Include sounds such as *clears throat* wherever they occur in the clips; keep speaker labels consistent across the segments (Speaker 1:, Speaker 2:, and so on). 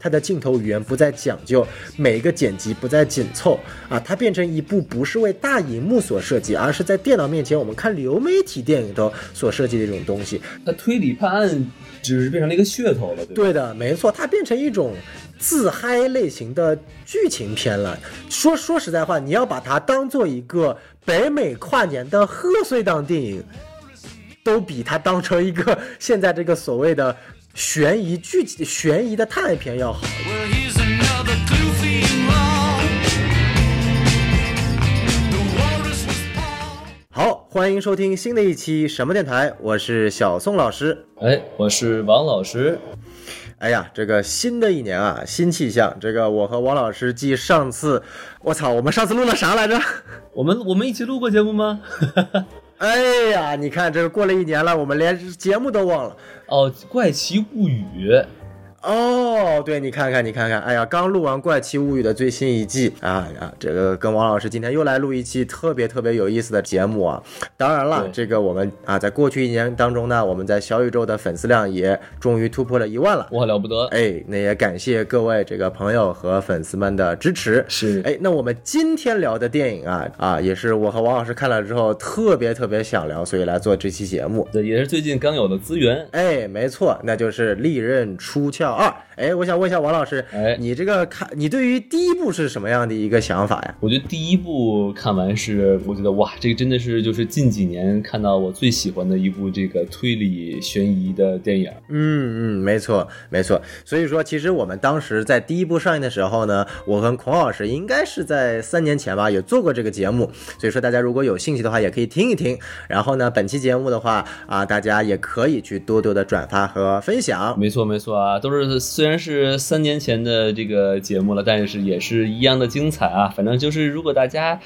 Speaker 1: 它的镜头语言不再讲究，每一个剪辑不再紧凑啊，它变成一部不是为大荧幕所设计，而是在电脑面前我们看流媒体电影头所设计的一种东西。
Speaker 2: 它推理判案只是变成了一个噱头了，对？
Speaker 1: 对的，没错，它变成一种自嗨类型的剧情片了。说说实在话，你要把它当做一个北美跨年的贺岁档电影，都比它当成一个现在这个所谓的悬疑剧、悬疑的探案片要好。好，欢迎收听新的一期什么电台，我是小宋老师。
Speaker 2: 哎，我是王老师。
Speaker 1: 哎呀，这个新的一年啊，新气象。这个我和王老师继上次，我操，我们上次录了啥来着？
Speaker 2: 我们我们一起录过节目吗？*laughs* *laughs*
Speaker 1: 哎呀，你看这过了一年了，我们连节目都忘了。
Speaker 2: 哦，《怪奇物语》
Speaker 1: 哦，对，你看看，你看看，哎呀，刚录完《怪奇物语》的最新一季啊啊，这个跟王老师今天又来录一期特别特别有意思的节目啊。当然了，这个我们啊，在过去一年当中呢，我们在小宇宙的粉丝量也终于突破了一万了。
Speaker 2: 哇，了不得！
Speaker 1: 哎，那也感谢各位这个朋友和粉丝们的支持。
Speaker 2: 是
Speaker 1: 哎，那我们今天聊的电影啊啊，也是我和王老师看了之后特别特别想聊，所以来做这期节目。
Speaker 2: 对，也是最近刚有的资源。
Speaker 1: 哎，没错，那就是《利刃出鞘二》。哎，我想问一下王老师，
Speaker 2: 哎
Speaker 1: 你这个看，你对于第一部是什么样的一个想法呀？
Speaker 2: 我觉得第一部看完是，我觉得哇，这个真的是就是近几年看到我最喜欢的一部这个推理悬疑的电影。
Speaker 1: 嗯嗯，没错没错。所以说，其实我们当时在第一部上映的时候呢，我和孔老师应该是在三年前吧，有做过这个节目。所以说，大家如果有兴趣的话，也可以听一听。然后呢，本期节目的话啊，大家也可以去多多的转发和分享。
Speaker 2: 没错没错啊，都是虽然是三年前的这个节目了，但是也是一样的精彩啊。反正就是如果大家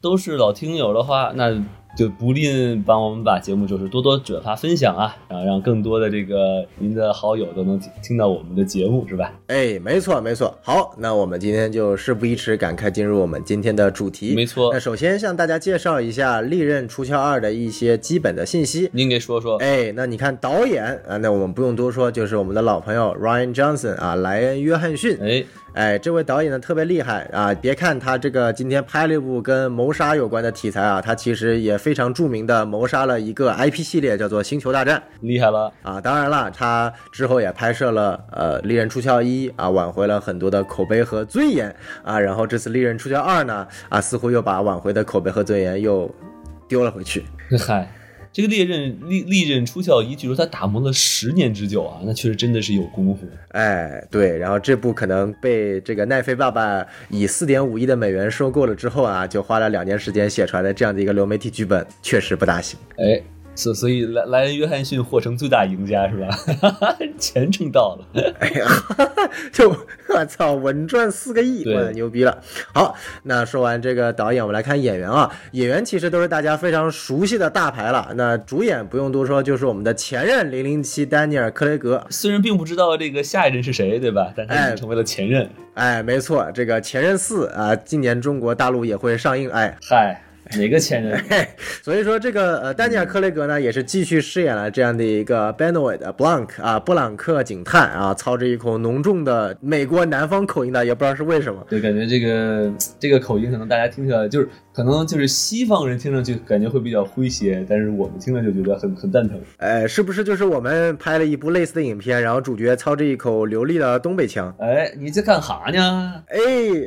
Speaker 2: 都是老听友的话，那就不吝帮我们把节目就是多多转发分享啊，然后让更多的这个您的好友都能听听到我们的节目，是吧？
Speaker 1: 哎，没错没错。好，那我们今天就事不宜迟，赶快进入我们今天的主题。
Speaker 2: 没错
Speaker 1: 那首先向大家介绍一下《利刃出鞘二》的一些基本的信息。
Speaker 2: 您给说说。
Speaker 1: 哎，那你看导演啊，那我们不用多说，就是我们的老朋友 Ryan Johnson 啊，莱恩·约翰逊。
Speaker 2: 哎，
Speaker 1: 哎，这位导演呢特别厉害啊！别看他这个今天拍了一部跟谋杀有关的题材啊，他其实也非常著名的谋杀了一个 IP 系列，叫做《星球大战
Speaker 2: 厉害了，》
Speaker 1: 啊。当然了，他之后也拍摄了呃《利刃出鞘一》啊，挽回了很多的口碑和尊严啊。然后这次《利刃出鞘二》呢啊，似乎又把挽回的口碑和尊严又丢了回去。
Speaker 2: 嗨，这个利刃利利刃出鞘一，据说他打磨了十年之久啊，那确实真的是有功夫。
Speaker 1: 哎，对，然后这部可能被这个奈飞爸爸以四点五亿的美元收购了之后啊，就花了两年时间写出来的这样的一个流媒体剧本，确实不大行。
Speaker 2: 哎，所所以莱莱恩约翰逊获成最大赢家是吧？*laughs* 钱挣到了。
Speaker 1: 哎呀，就我操，稳赚四个亿，
Speaker 2: 对
Speaker 1: 哇，牛逼了！好，那说完这个导演，我们来看演员啊。演员其实都是大家非常熟悉的大牌了。那主演不用多说，就是我们的前任零零七丹尼尔·克雷格。
Speaker 2: 虽然并不知道这个下一任是谁，对吧？但他已
Speaker 1: 哎
Speaker 2: 经成为了前任。
Speaker 1: 哎，没错，这个《前任四》啊，今年中国大陆也会上映。哎，
Speaker 2: 嗨，*laughs* 哪个前任？
Speaker 1: 嘿，*laughs* 所以说这个呃，丹尼尔·克雷格呢，也是继续饰演了这样的一个 Benoit Blanc 啊，布朗克警探啊，操着一口浓重的美国南方口音的，也不知道是为什么。
Speaker 2: 对，感觉这个这个口音可能大家听起来就是可能就是西方人听上去感觉会比较诙谐，但是我们听了就觉得很很蛋疼。
Speaker 1: 哎，是不是就是我们拍了一部类似的影片，然后主角操着一口流利的东北腔？
Speaker 2: 哎，你这干哈呢？
Speaker 1: 哎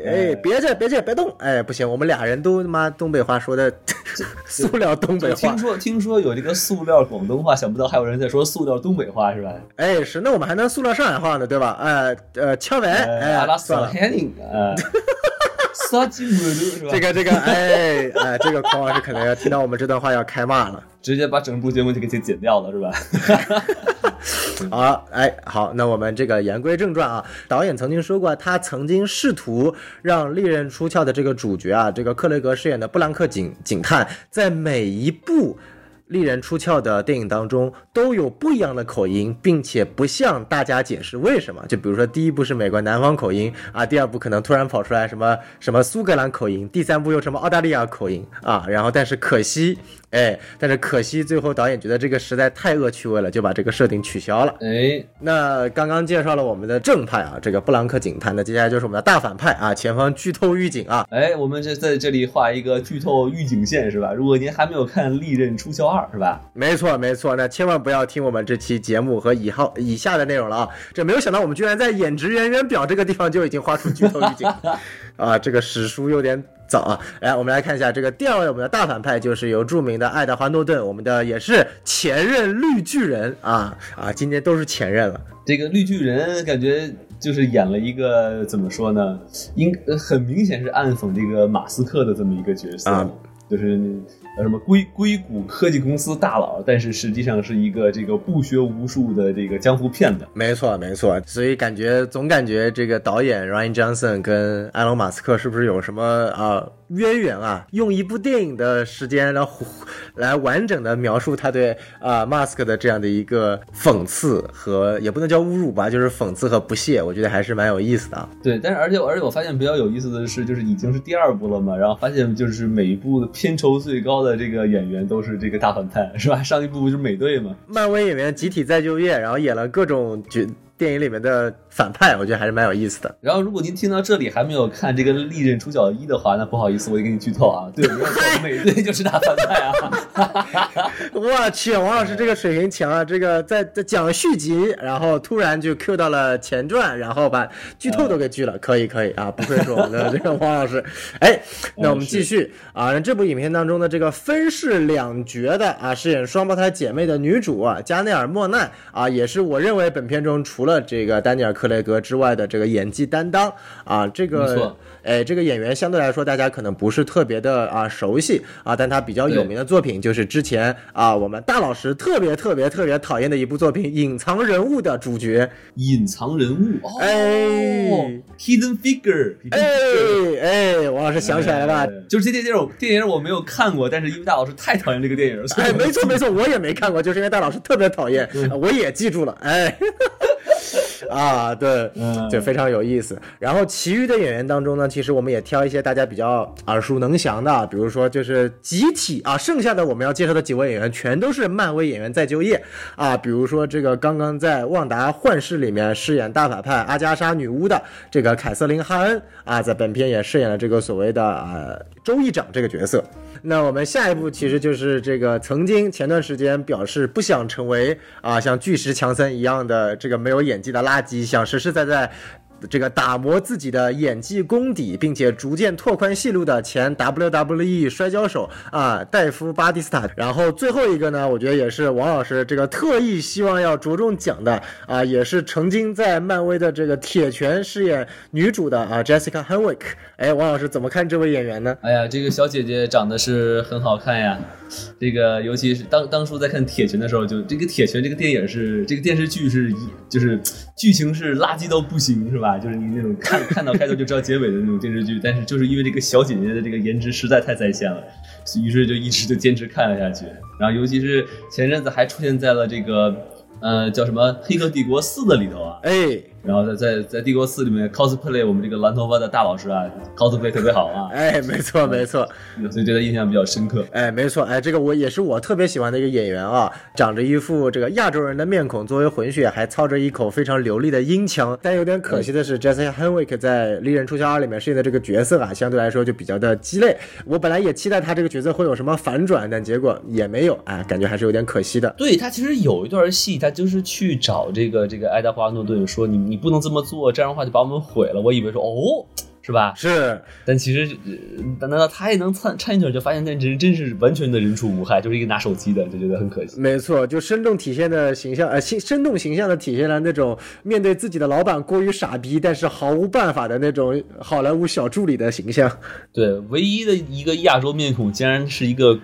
Speaker 1: 哎，别介别介别动！哎，不行，我们俩人都他妈东北话说的 *laughs* 塑料东北话
Speaker 2: 听。说听说有这个塑料广东话，想不到还有人在说塑料东北话是吧？
Speaker 1: 哎，是，那我们还能塑料上海话呢，对吧？哎呃，敲完，哎，
Speaker 2: 阿拉。斯海宁啊，*laughs* 杀鸡母牛是吧？
Speaker 1: 这个这个，哎哎，这个孔老师可能要听到我们这段话要开骂了。
Speaker 2: 直接把整部节目就给剪掉了是吧？*laughs*
Speaker 1: 好，哎，好，那我们这个言归正传啊。导演曾经说过，他曾经试图让利刃出鞘的这个主角啊，这个克雷格饰演的布兰克警警探，在每一部。利刃出鞘的电影当中都有不一样的口音，并且不向大家解释为什么。就比如说第一部是美国南方口音啊，第二部可能突然跑出来什么什么苏格兰口音，第三部又什么澳大利亚口音啊。然后但是可惜，哎，但是可惜最后导演觉得这个实在太恶趣味了，就把这个设定取消了。
Speaker 2: 哎，
Speaker 1: 那刚刚介绍了我们的正派啊，这个布兰克警探，那接下来就是我们的大反派啊，前方剧透预警啊。
Speaker 2: 哎，我们这在这里画一个剧透预警线是吧？如果您还没有看《利刃出鞘二》是吧？
Speaker 1: 没错，没错，那千万不要听我们这期节目和以后以下的内容了啊！这没有想到我们居然在演职人员表这个地方就已经画出剧透预警 *laughs* 啊！这个史书有点早啊！来，我们来看一下这个第二位我们的大反派就是由著名的爱德华诺顿，我们的也是前任绿巨人啊啊！今天都是前任了。
Speaker 2: 这个绿巨人感觉就是演了一个怎么说呢？应呃很明显是暗讽这个马斯克的这么一个角色，
Speaker 1: 啊
Speaker 2: 就是什么硅硅谷科技公司大佬，但是实际上是一个这个不学无术的这个江湖骗子。
Speaker 1: 没错，没错，所以感觉总感觉这个导演 Ryan Johnson 跟埃隆·马斯克是不是有什么啊渊源啊？用一部电影的时间来胡来完整的描述他对啊 Mask 的这样的一个讽刺和也不能叫侮辱吧，就是讽刺和不屑，我觉得还是蛮有意思的啊。
Speaker 2: 对，但是而且而且我发现比较有意思的是，就是已经是第二部了嘛，然后发现就是每一部的片酬最高的这个演员都是这个大反派，是吧？上一部就是美队嘛，
Speaker 1: 漫威演员集体再就业，然后演了各种角电影里面的反派，我觉得还是蛮有意思的。
Speaker 2: 然后如果您听到这里还没有看这个《利刃出鞘一》的话，那不好意思，我也给你剧透啊，对，没有错，*laughs* 美队就是大反派啊。*laughs*
Speaker 1: 我去，王老师这个水平强啊！这个在在讲续集，然后突然就 Q 到了前传，然后把剧透都给剧了，可以可以啊！不愧是我们的这个王老师。哎，*laughs* 那我们继续啊，那这部影片当中的这个分饰两角的啊，饰演双胞胎姐妹的女主啊，加内尔·莫奈啊，也是我认为本片中除了这个丹尼尔·克雷格之外的这个演技担当啊，这
Speaker 2: 没
Speaker 1: 个
Speaker 2: 错。
Speaker 1: 哎，这个演员相对来说大家可能不是特别的啊熟悉啊，但他比较有名的作品就是之前啊我们大老师特别特别特别讨厌的一部作品《隐藏人物》的主角。
Speaker 2: 隐藏人物哦、
Speaker 1: 哎
Speaker 2: h i d d e n Figure，
Speaker 1: 哎哎，王老师想起来了吧？
Speaker 2: 就是这电影，电影我没有看过，但是因为大老师太讨厌这个电影，所以
Speaker 1: 哎，没错没错，我也没看过，就是因为大老师特别讨厌，我也记住了。哎，啊，对，
Speaker 2: 嗯
Speaker 1: 就非常有意思。然后其余的演员当中呢，其实我们也挑一些大家比较耳熟能详的，比如说就是集体啊，剩下的我们要介绍的几位演员全都是漫威演员再就业啊，比如说这个刚刚在《旺达幻视》里面饰演大反派阿加莎女巫的这个凯瑟琳·哈恩啊，在本片也饰演了这个所谓的呃州议长这个角色。那我们下一步其实就是这个曾经前段时间表示不想成为啊像巨石强森一样的这个没有演技的垃圾，想实实在在。这个打磨自己的演技功底，并且逐渐拓宽戏路的前 WWE 摔跤手啊，戴夫巴蒂斯塔。然后最后一个呢，我觉得也是王老师这个特意希望要着重讲的啊，也是曾经在漫威的这个铁拳饰演女主的啊，Jessica Henwick。哎，王老师怎么看这位演员呢？
Speaker 2: 哎呀，这个小姐姐长得是很好看呀。这个尤其是当当初在看《铁拳》的时候，就这个《铁拳》这个电影是这个电视剧是就是剧情是垃圾到不行，是吧？就是你那种看看到开头就知道结尾的那种电视剧，但是就是因为这个小姐姐的这个颜值实在太在线了，于是就一直就坚持看了下去。然后尤其是前阵子还出现在了这个呃叫什么《黑客帝国四》的里头啊，
Speaker 1: 哎，
Speaker 2: 然后在在在帝国四里面 cosplay 我们这个蓝头发的大老师啊，cosplay 特别好啊，
Speaker 1: 哎，没错没错，
Speaker 2: 所以对他印象比较深刻。
Speaker 1: 哎，没错，哎，这个我也是我特别喜欢的一个演员啊，长着一副这个亚洲人的面孔，作为混血还操着一口非常流利的英腔。但有点可惜的是，Jessica Henwick 在《利刃出鞘二》里面饰演的这个角色啊，相对来说就比较的鸡肋。我本来也期待他这个角色会有什么反转，但结果也没有，哎，感觉还是有点可惜的。
Speaker 2: 对他其实有一段戏，他就是去找这个这个爱德华诺顿说你你不能这么做，这样的话就把我们毁了。我以为说哦，是吧？
Speaker 1: 是，
Speaker 2: 但其实，呃难道他也能参掺一脚，就发现那人真是完全的人畜无害，就是一个拿手机的，就觉得很可惜。
Speaker 1: 没错，就生动体现的形象，呃，生生动形象的体现了那种面对自己的老板过于傻逼，但是毫无办法的那种好莱坞小助理的形象。
Speaker 2: 对，唯一的一个亚洲面孔，竟然是一个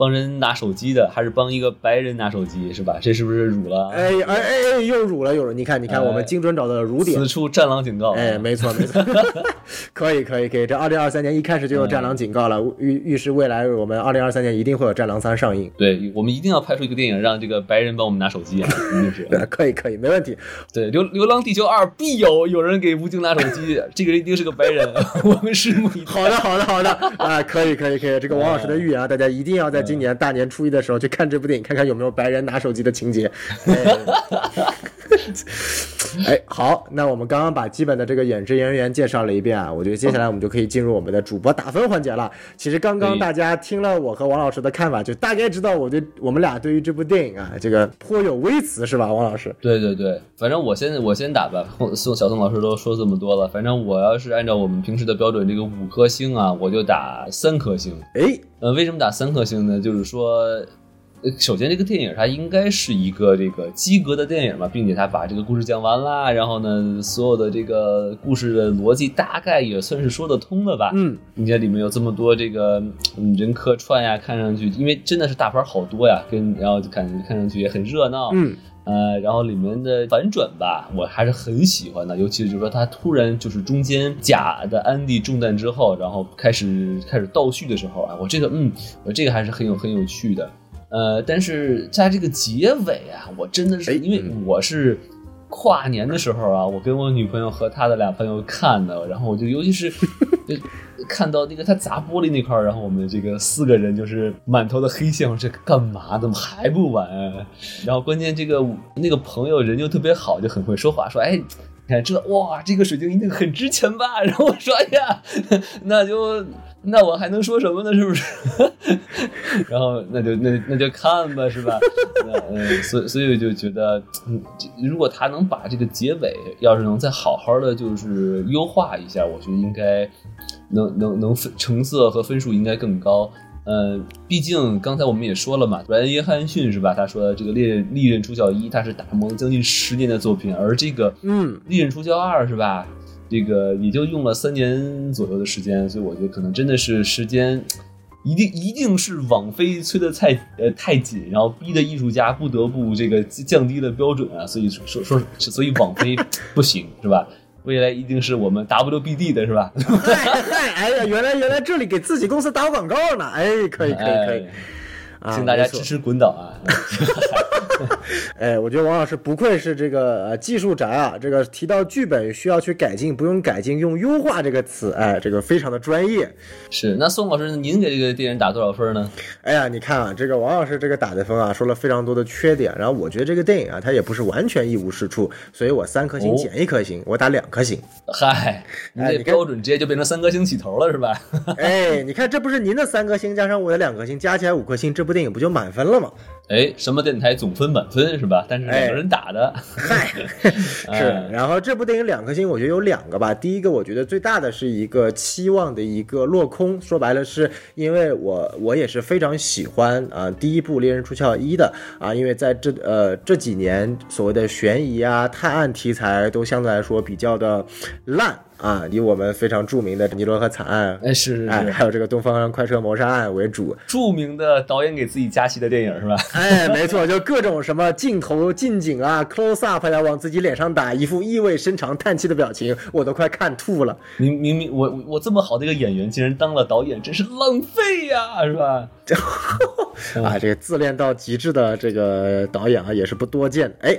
Speaker 2: 帮人拿手机的，还是帮一个白人拿手机，是吧？这是不是辱了？
Speaker 1: 哎哎哎哎，又辱了又辱！你看你看，
Speaker 2: 哎
Speaker 1: 我们精准找到了辱点
Speaker 2: 此。处战狼警告。
Speaker 1: 哎，没错没错，*laughs* 可以可以可以，这二零二三年一开始就有《战狼》警告了，预预示未来我们二零二三年一定会有《战狼三》上映。
Speaker 2: 对，我们一定要拍出一个电影，让这个白人帮我们拿手机啊！一定是。
Speaker 1: 对，*laughs* 可以可以，没问题。
Speaker 2: 对，《流流浪地球二》必有有人给吴京拿手机，这个人一定是个白人，*laughs* 我们拭目以待。
Speaker 1: 好的，好的，好的啊，可以，可以，可以。这个王老师的预言啊，大家一定要在今年大年初一的时候去看这部电影，看看有没有白人拿手机的情节。*laughs* *laughs* 哎，好，那我们刚刚把基本的这个演职人员介绍了一遍啊，我觉得接下来我们就可以进入我们的主播打分环节了。其实刚刚大家听了我和王老师的看法，就大概知道我对我们俩对于这部电影啊，这个颇有微词，是吧，王老师？
Speaker 2: 对对对，反正我先我先打吧。宋小宋老师都说这么多了，反正我要是按照我们平时的标准，这个五颗星啊，我就打三颗星。
Speaker 1: 哎，
Speaker 2: 呃，为什么打三颗星呢？就是说，呃首先这个电影它应该是一个这个及格的电影嘛，并且它把这个故事讲完啦，然后呢，所有的这个故事的逻辑大概也算是说得通了吧。
Speaker 1: 嗯，
Speaker 2: 并且里面有这么多这个嗯人客串呀，看上去因为真的是大牌好多呀，跟然后就感觉看上去也很热闹。
Speaker 1: 嗯，
Speaker 2: 呃，然后里面的反转吧，我还是很喜欢的，尤其是就是说他突然就是中间假的安迪中弹之后，然后开始开始倒叙的时候啊，我这个嗯，我这个还是很有很有趣的。呃，但是在这个结尾啊，我真的是
Speaker 1: 哎
Speaker 2: 因为我是跨年的时候啊，我跟我女朋友和她的俩朋友看的，然后我就尤其是 *laughs* 就看到那个他砸玻璃那块儿，然后我们这个四个人就是满头的黑线，我说这干嘛？怎么还不完、啊？然后关键这个那个朋友人就特别好，就很会说话，说哎。你看这哇，这个水晶一定很值钱吧？*laughs* 然后我说，哎呀，那就那我还能说什么呢？是不是？*laughs* 然后那就那那就看吧，是吧？那嗯，所以所以我就觉得，嗯，如果他能把这个结尾，要是能再好好的就是优化一下，我觉得应该能能能分成色和分数应该更高。呃，毕竟刚才我们也说了嘛，布莱恩·约翰逊是吧？他说这个《猎人利刃出鞘一》，他是打磨了将近十年的作品，而这个
Speaker 1: 嗯《
Speaker 2: 利刃出鞘二》是吧？这个也就用了三年左右的时间，所以我觉得可能真的是时间，一定一定是网飞催的太呃太紧，然后逼的艺术家不得不这个降低了标准啊，所以说说说，所以网飞不行是吧？未来一定是我们 WBD 的是吧？
Speaker 1: 哎呀，原来原来这里给自己公司打广告呢，哎，可以可以可以
Speaker 2: 请大家支持滚倒啊！*laughs*
Speaker 1: 哎，我觉得王老师不愧是这个呃技术宅啊，这个提到剧本需要去改进，不用改进，用优化这个词，哎，这个非常的专业。
Speaker 2: 是，那宋老师，您给这个电影打多少分呢？
Speaker 1: 哎呀，你看啊，这个王老师这个打的分啊，说了非常多的缺点，然后我觉得这个电影啊，它也不是完全一无是处，所以我三颗星
Speaker 2: 哦
Speaker 1: 减一颗星，我打两颗星。
Speaker 2: 嗨，你这
Speaker 1: 哎
Speaker 2: 标准直接就变成三颗星起头了是吧？*laughs*
Speaker 1: 哎，你看这不是您的三颗星加上我的两颗星，加起来五颗星，这部电影不就满分了吗？
Speaker 2: 哎，什么电台总分满分是吧？但是两个人打的，*laughs*
Speaker 1: 嗨，是。
Speaker 2: 哎
Speaker 1: 然后这部电影两颗星，我觉得有两个吧。第一个，我觉得最大的是一个期望的一个落空，说白了是因为我我也是非常喜欢啊、第一部《猎人出鞘一》的啊，因为在这呃这几年所谓的悬疑啊、探案题材都相对来说比较的烂啊，以我们非常著名的尼罗河惨案。
Speaker 2: 哎是是
Speaker 1: 哎，
Speaker 2: 是，
Speaker 1: 还有这个东方快车谋杀案为主，
Speaker 2: 著名的导演给自己加戏的电影是吧？*laughs*
Speaker 1: 哎，没错，就各种什么镜头、近景啊、close up 呀，往自己脸上打，一副意味深长、叹气的表情，我都快看吐了。
Speaker 2: 明明明我我这么好的一个演员，竟然当了导演，真是浪费呀，是吧？*laughs*
Speaker 1: 啊，这个自恋到极致的这个导演啊，也是不多见。哎，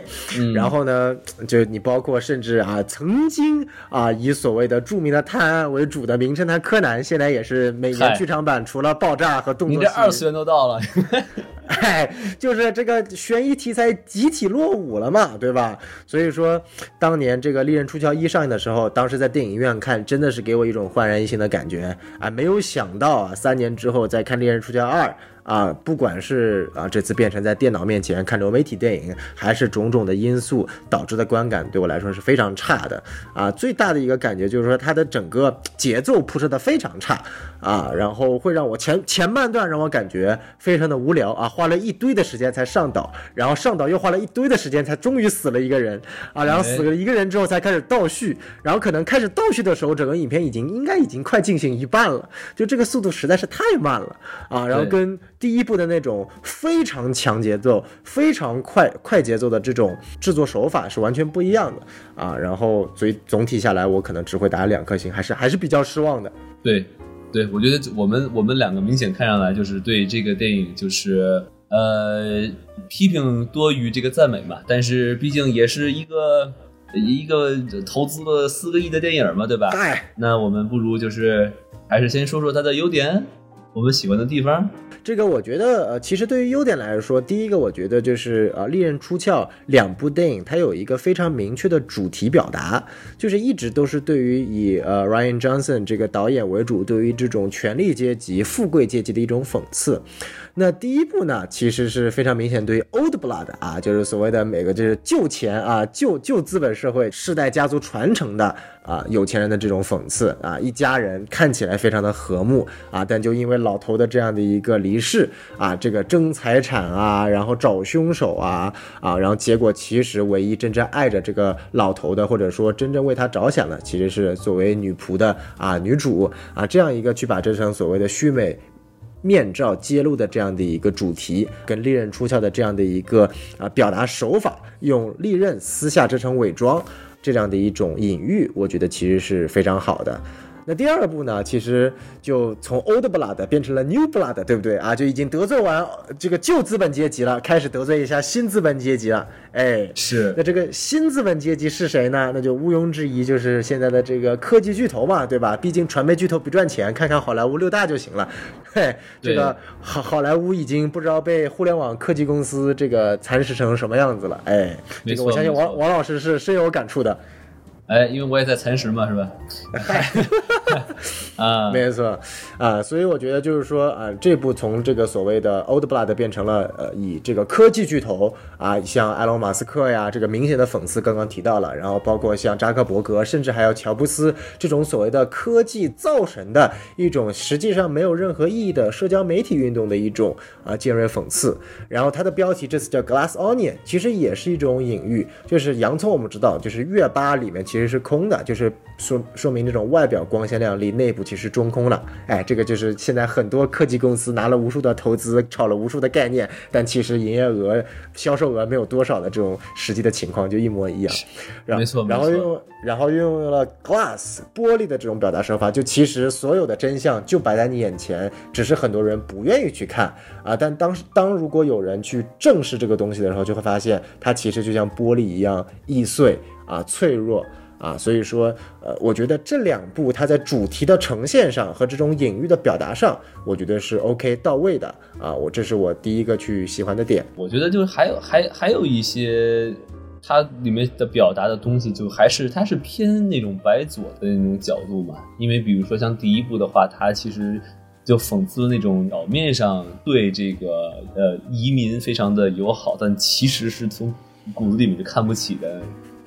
Speaker 1: 然后呢，就你包括甚至啊，曾经啊以所谓的著名的探案为主的《名侦探柯南》，现在也是每年剧场版除了爆炸和动作你，
Speaker 2: 这二次元都到了，*laughs*
Speaker 1: 哎，就是这个悬疑题材集体落伍了嘛，对吧？所以说，当年这个《利刃出鞘一》上映的时候，当时在电影院看，真的是给我一种焕然一新的感觉啊！没有想到啊，三年之后再看《利刃出鞘二》。二啊，不管是啊这次变成在电脑面前看流媒体电影，还是种种的因素导致的观感，对我来说是非常差的啊。最大的一个感觉就是说，它的整个节奏铺设的非常差啊，然后会让我前前半段让我感觉非常的无聊啊，花了一堆的时间才上岛，然后上岛又花了一堆的时间才终于死了一个人啊，然后死了一个人之后才开始倒叙，然后可能开始倒叙的时候，整个影片已经应该已经快进行一半了，就这个速度实在是太慢了啊，然后跟第一部的那种非常强节奏、非常快快节奏的这种制作手法是完全不一样的啊。然后，所以总体下来，我可能只会打两颗星，还是还是比较失望的。
Speaker 2: 对，对，我觉得我们我们两个明显看上来就是对这个电影就是呃批评多于这个赞美嘛，但是毕竟也是一个一个投资了四个亿的电影嘛，对吧？
Speaker 1: 哎，
Speaker 2: 那我们不如就是还是先说说它的优点，我们喜欢的地方。
Speaker 1: 这个我觉得，呃，其实对于优点来说，第一个我觉得就是呃，《利刃出鞘》两部电影它有一个非常明确的主题表达，就是一直都是对于以呃 Ryan Johnson 这个导演为主，对于这种权力阶级、富贵阶级的一种讽刺。那第一步呢，其实是非常明显对于 Old Blood 啊，就是所谓的每个就是旧钱啊、旧旧资本社会世代家族传承的啊有钱人的这种讽刺啊，一家人看起来非常的和睦啊，但就因为老头的这样的一个离世啊，这个争财产啊，然后找凶手啊啊，然后结果其实唯一真正爱着这个老头的，或者说真正为他着想的，其实是作为女仆的啊女主啊这样一个去把这层所谓的虚美。面罩揭露的这样的一个主题，跟利刃出鞘的这样的一个啊表达手法，用利刃撕下这层伪装，这样的一种隐喻，我觉得其实是非常好的。那第二步呢，其实就从 Old Blood 变成了 New Blood，对不对啊？就已经得罪完这个旧资本阶级了，开始得罪一下新资本阶级了。哎，
Speaker 2: 是
Speaker 1: 那这个新资本阶级是谁呢？那就毋庸置疑，就是现在的这个科技巨头嘛，对吧？毕竟传媒巨头不赚钱，看看好莱坞六大就行了。*laughs* 嘿，这个好好莱坞已经不知道被互联网科技公司这个蚕食成什么样子了。哎，这个我相信王王老师是深有感触的。
Speaker 2: 哎，因为我也在蚕食嘛，是吧？*laughs* 啊，
Speaker 1: 没错，啊、所以我觉得就是说，啊、这部从这个所谓的 Old Blood 变成了呃，以这个科技巨头啊、像埃隆·马斯克呀，这个明显的讽刺刚刚提到了，然后包括像扎克伯格，甚至还有乔布斯这种所谓的科技造神的一种实际上没有任何意义的社交媒体运动的一种啊、尖锐讽刺。然后它的标题这次叫 Glass Onion，其实也是一种隐喻，就是洋葱我们知道，就是月巴里面其实是空的，就是说说明这种外表光鲜亮丽，内部其实中空了。哎，这个就是现在很多科技公司拿了无数的投资，炒了无数的概念，但其实营业额、销售额没有多少的这种实际的情况就一模一样。
Speaker 2: 没错
Speaker 1: 然后用然后运用了 glass 玻璃的这种表达手法，就其实所有的真相就摆在你眼前，只是很多人不愿意去看啊。但当当如果有人去正视这个东西的时候，就会发现它其实就像玻璃一样易碎啊、脆弱。啊，所以说，呃，我觉得这两部它在主题的呈现上和这种隐喻的表达上，我觉得是 OK 到位的啊。我这是我第一个去喜欢的点。
Speaker 2: 我觉得就是还有还还有一些它里面的表达的东西，就还是它是偏那种白左的那种角度嘛。因为比如说像第一部的话，它其实就讽刺那种表面上对这个呃移民非常的友好，但其实是从骨子里面就看不起的，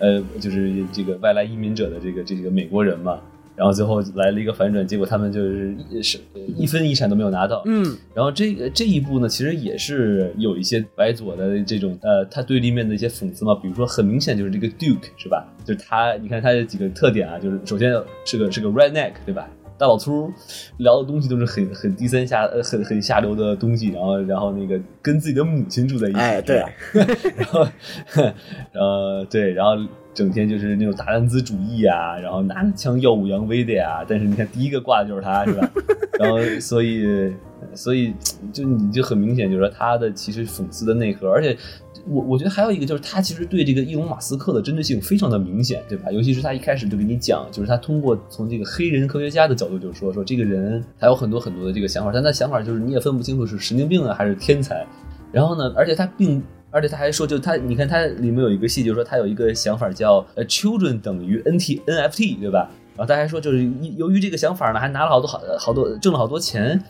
Speaker 2: 呃，就是这个外来移民者的这个这个美国人嘛。然后最后来了一个反转，结果他们就是一是一分遗产都没有拿到。
Speaker 1: 嗯，
Speaker 2: 然后这个这一部呢，其实也是有一些白左的这种呃，他对立面的一些讽刺嘛，比如说很明显就是这个 Duke 是吧？就是他，你看他的几个特点啊，就是首先是个是个 redneck 对吧？大老粗，聊的东西都是很很低三下呃很很下流的东西，然后然后那个跟自己的母亲住在一起，
Speaker 1: 哎，对
Speaker 2: 是吧，*laughs* 然后呃对，*laughs* 然后整天就是那种大男子主义啊，然后拿着枪耀武扬威的呀。但是你看第一个挂的就是他，是吧？*laughs* 然后所以所以就你就很明显就是说他的其实讽刺的内核，而且。我我觉得还有一个就是他其实对这个伊隆马斯克的针对性非常的明显，对吧？尤其是他一开始就给你讲，就是他通过从这个黑人科学家的角度，就是说说这个人他有很多很多的这个想法，但他想法就是你也分不清楚是神经病啊还是天才。然后呢，而且他并而且他还说，就他你看他里面有一个戏，就是说他有一个想法叫呃 children 等于 NT NFT，对吧？然后大家说，就是一由于这个想法呢，还拿了好多好好多挣了好多钱。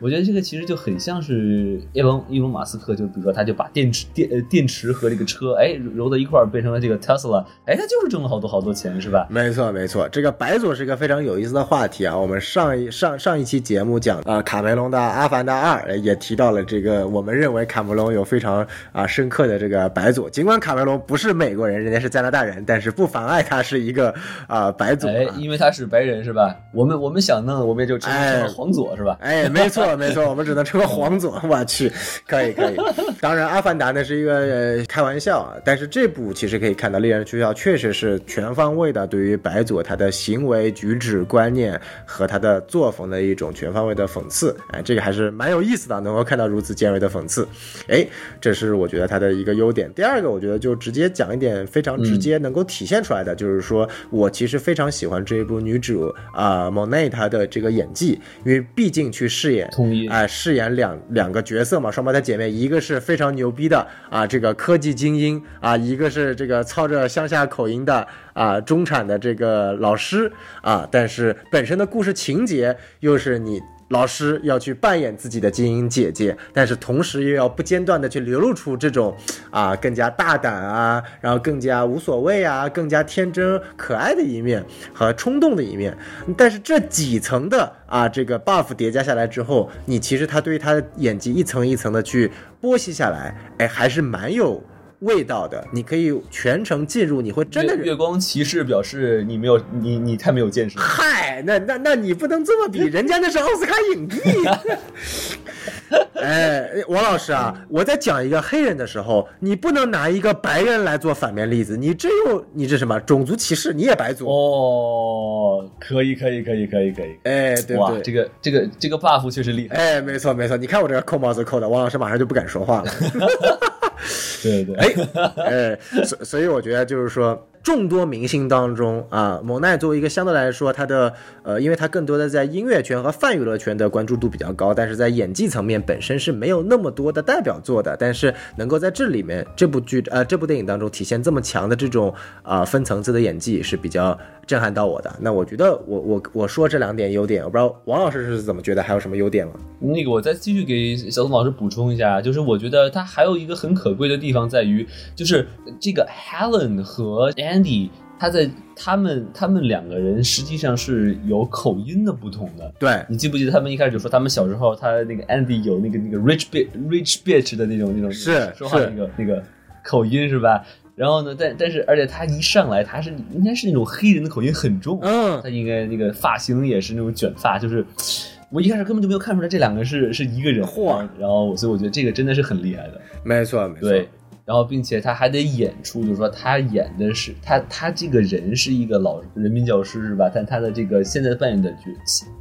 Speaker 2: 我觉得这个其实就很像是伊隆伊隆马斯克，就比如说他就把电池电呃电池和这个车哎揉到一块儿变成了这个 Tesla，哎，他就是挣了好多好多钱，是吧？
Speaker 1: 没错，没错，这个白左是一个非常有意思的话题啊。我们上一上上一期节目讲啊、卡梅隆的《阿凡达二》呃也提到了这个，我们认为卡梅隆有非常啊、深刻的这个白左。尽管卡梅隆不是美国人，人家是加拿大人，但是不妨碍他是一个啊、白左、啊。
Speaker 2: 哎，因为他是白人是吧？我们我们想弄，我们也就只
Speaker 1: 能
Speaker 2: 成了黄左是吧？
Speaker 1: 哎，没错 *laughs* 没错，我们只能称个黄左。我去，可以可以。当然，《阿凡达》呢是一个、呃、开玩笑啊，但是这部其实可以看到，《猎人学校》确实是全方位的对于白左他的行为举止、观念和他的作风的一种全方位的讽刺。哎，这个还是蛮有意思的，能够看到如此尖锐的讽刺。哎，这是我觉得他的一个优点。第二个，我觉得就直接讲一点非常直接能够体现出来的，就是说我其实非常喜欢这一部女主啊、蒙内她的这个演技，因为毕竟去饰演
Speaker 2: 同意
Speaker 1: 哎、饰演两两个角色嘛，双胞胎姐妹，一个是非常牛逼的啊，这个科技精英啊，一个是这个操着乡下口音的啊中产的这个老师啊，但是本身的故事情节又是你。老师要去扮演自己的精英姐姐，但是同时又要不间断的去流露出这种啊更加大胆啊，然后更加无所谓啊，更加天真可爱的一面和冲动的一面。但是这几层的啊这个 buff 叠加下来之后，你其实他对于他的演技一层一层的去剥析下来，哎，还是蛮有味道的。你可以全程进入，你会真的
Speaker 2: 月月光骑士表示你没有你你太没有见识了。
Speaker 1: 嗨，那那那你不能这么比，*laughs* 人家那是奥斯卡影帝。*laughs* 哎，王老师啊，我在讲一个黑人的时候，你不能拿一个白人来做反面例子，你这又你这什么种族歧视？你也白族？
Speaker 2: 哦，可以可以可以可以可以。
Speaker 1: 哎，对对？
Speaker 2: 这个这个这个 buff 确实厉害。
Speaker 1: 哎，没错没错，你看我这个扣帽子扣的，王老师马上就不敢说话了。*laughs*
Speaker 2: 对对对。
Speaker 1: 哎，哎，所所以我觉得就是说，众多明星当中啊，蒙奈作为一个相对来说，他的呃，因为他更多的在音乐圈和泛娱乐圈的关注度比较高，但是在演技层面本身是没有那么多的代表作的，但是能够在这里面这部剧呃这部电影当中体现这么强的这种啊、分层次的演技是比较震撼到我的。那我觉得我我我说这两点优点，我不知道王老师是怎么觉得，还有什么优点吗？
Speaker 2: 那个，我再继续给小宋老师补充一下，就是我觉得他还有一个很可贵的地方在于，就是这个 Helen 和 Andy，他在他们他们两个人实际上是有口音的不同的。
Speaker 1: 对，
Speaker 2: 你记不记得他们一开始就说他们小时候，他那个 Andy 有那个那个 rich bitch rich bitch 的那种那种
Speaker 1: 是
Speaker 2: 说话那个那个口音是吧？然后呢，但但是而且他一上来他是应该是那种黑人的口音很重，
Speaker 1: 嗯
Speaker 2: 他应该那个发型也是那种卷发，就是我一开始根本就没有看出来这两个是是一个人。
Speaker 1: 嚯
Speaker 2: 然后所以我觉得这个真的是很厉害的，
Speaker 1: 没错没错，
Speaker 2: 对。然后并且他还得演出，就是说他演的是他他这个人是一个老人民教师是吧？但他的这个现在扮演的角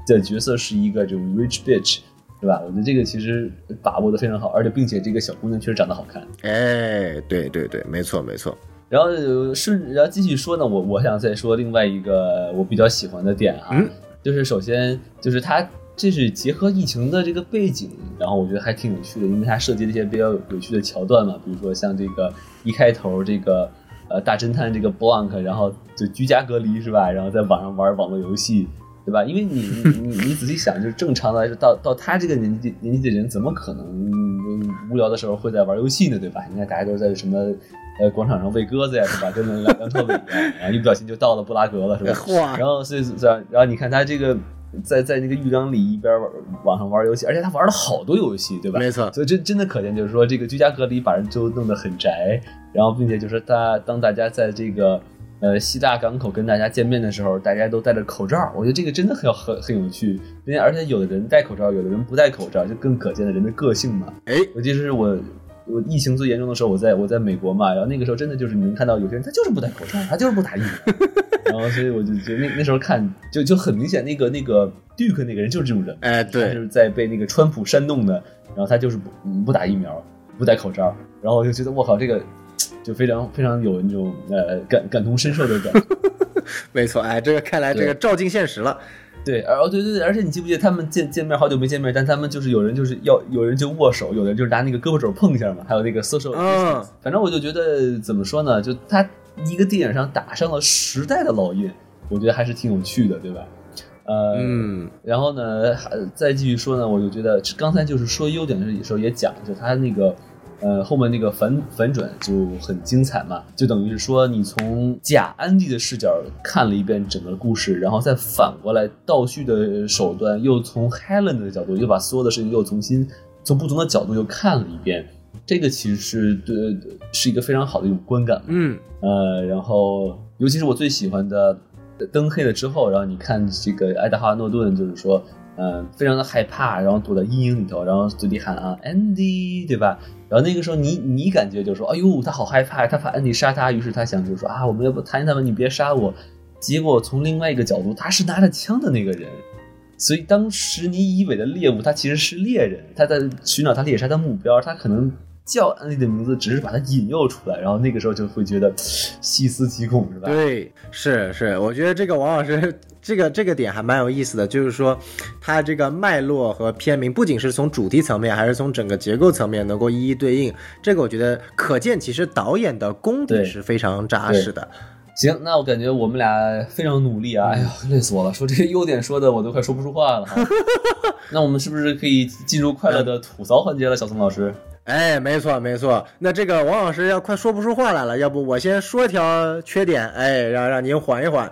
Speaker 2: 的角色是一个这种 rich bitch。对吧？我觉得这个其实把握的非常好，而且并且这个小姑娘确实长得好看。
Speaker 1: 哎，对对对，没错没错，
Speaker 2: 然后呃顺，然后继续说呢，我我想再说另外一个我比较喜欢的点啊，
Speaker 1: 嗯
Speaker 2: 就是首先就是它这是结合疫情的这个背景，然后我觉得还挺有趣的，因为它涉及了一些比较有趣的桥段嘛，比如说像这个一开头这个呃大侦探这个 Blank，然后就居家隔离是吧，然后在网上玩网络游戏。对吧？因为你 *laughs* 你你你仔细想，就是正常来说，到到他这个年纪年纪的人，怎么可能嗯无聊的时候会在玩游戏呢？对吧？你看大家都在什么呃广场上喂鸽子呀，是吧？跟那梁梁朝伟一样，然后一不小心就到了布拉格了，是吧？*laughs* 然后所以然后你看他这个在在那个浴缸里一边玩网上玩游戏，而且他玩了好多游戏，对吧？
Speaker 1: 没错
Speaker 2: 所以真真的可见，就是说这个居家隔离把人就弄得很宅，然后并且就是大当大家在这个。呃，西大港口跟大家见面的时候，大家都戴着口罩，我觉得这个真的很很很有趣，并且而且有的人戴口罩，有的人不戴口罩，就更可见了人的个性嘛。
Speaker 1: 哎，
Speaker 2: 尤其是我我疫情最严重的时候，我在我在美国嘛，然后那个时候真的就是你能看到有些人他就是不戴口罩，他就是不打疫苗，*laughs* 然后所以我就觉得那那时候看就就很明显，那个那个 Duke 那个人就是这种人，
Speaker 1: 哎
Speaker 2: 他
Speaker 1: 对
Speaker 2: 就是在被那个川普煽动的，然后他就是不嗯不打疫苗，不戴口罩，然后我就觉得我靠这个。就非常非常有那种呃感感同身受的感觉，*laughs*
Speaker 1: 没错，哎，这个看来这个照进现实了，
Speaker 2: 对，而哦对对对，而且你记不记得他们见见面好久没见面，但他们就是有人就是要有人就握手，有人就是拿那个胳膊肘碰一下嘛，还有那个 social，、
Speaker 1: 嗯
Speaker 2: 反正我就觉得怎么说呢，就他一个电影上打上了时代的烙印，我觉得还是挺有趣的，对吧？呃，
Speaker 1: 嗯，
Speaker 2: 然后呢，还再继续说呢，我就觉得刚才就是说优点的时候也讲，就他那个。呃，后面那个反反转就很精彩嘛，就等于是说你从假安迪的视角看了一遍整个故事，然后再反过来倒叙的手段，又从 Helen 的角度又把所有的事情又重新从不同的角度又看了一遍，这个其实是对是一个非常好的一种观感。
Speaker 1: 嗯，
Speaker 2: 呃，然后尤其是我最喜欢的灯黑了之后，然后你看这个爱德华诺顿，就是说，呃，非常的害怕，然后躲在阴影里头，然后嘴里喊啊，Andy，对吧？然后那个时候你你感觉就说，哎呦，他好害怕，他怕 Andy 杀他，于是他想就说啊，我们要不谈一谈吧，你别杀我。结果从另外一个角度，他是拿着枪的那个人，所以当时你以为的猎物，他其实是猎人，他在寻找他猎杀的目标，他可能叫安迪的名字，只是把他引诱出来，然后那个时候就会觉得 *sighs* 细思极恐，是吧？
Speaker 1: 对，是是，我觉得这个王老师这个这个点还蛮有意思的，就是说，它这个脉络和片名不仅是从主题层面，还是从整个结构层面能够一一对应。这个我觉得可见，其实导演的功底是非常扎实的。
Speaker 2: 行，那我感觉我们俩非常努力啊！哎呀，累死我了，说这些优点说的我都快说不出话了哈。*laughs* 那我们是不是可以进入快乐的吐槽环节了，小宋老师？
Speaker 1: 哎，没错没错。那这个王老师要快说不出话来了，要不我先说一条缺点，哎，让让您缓一缓。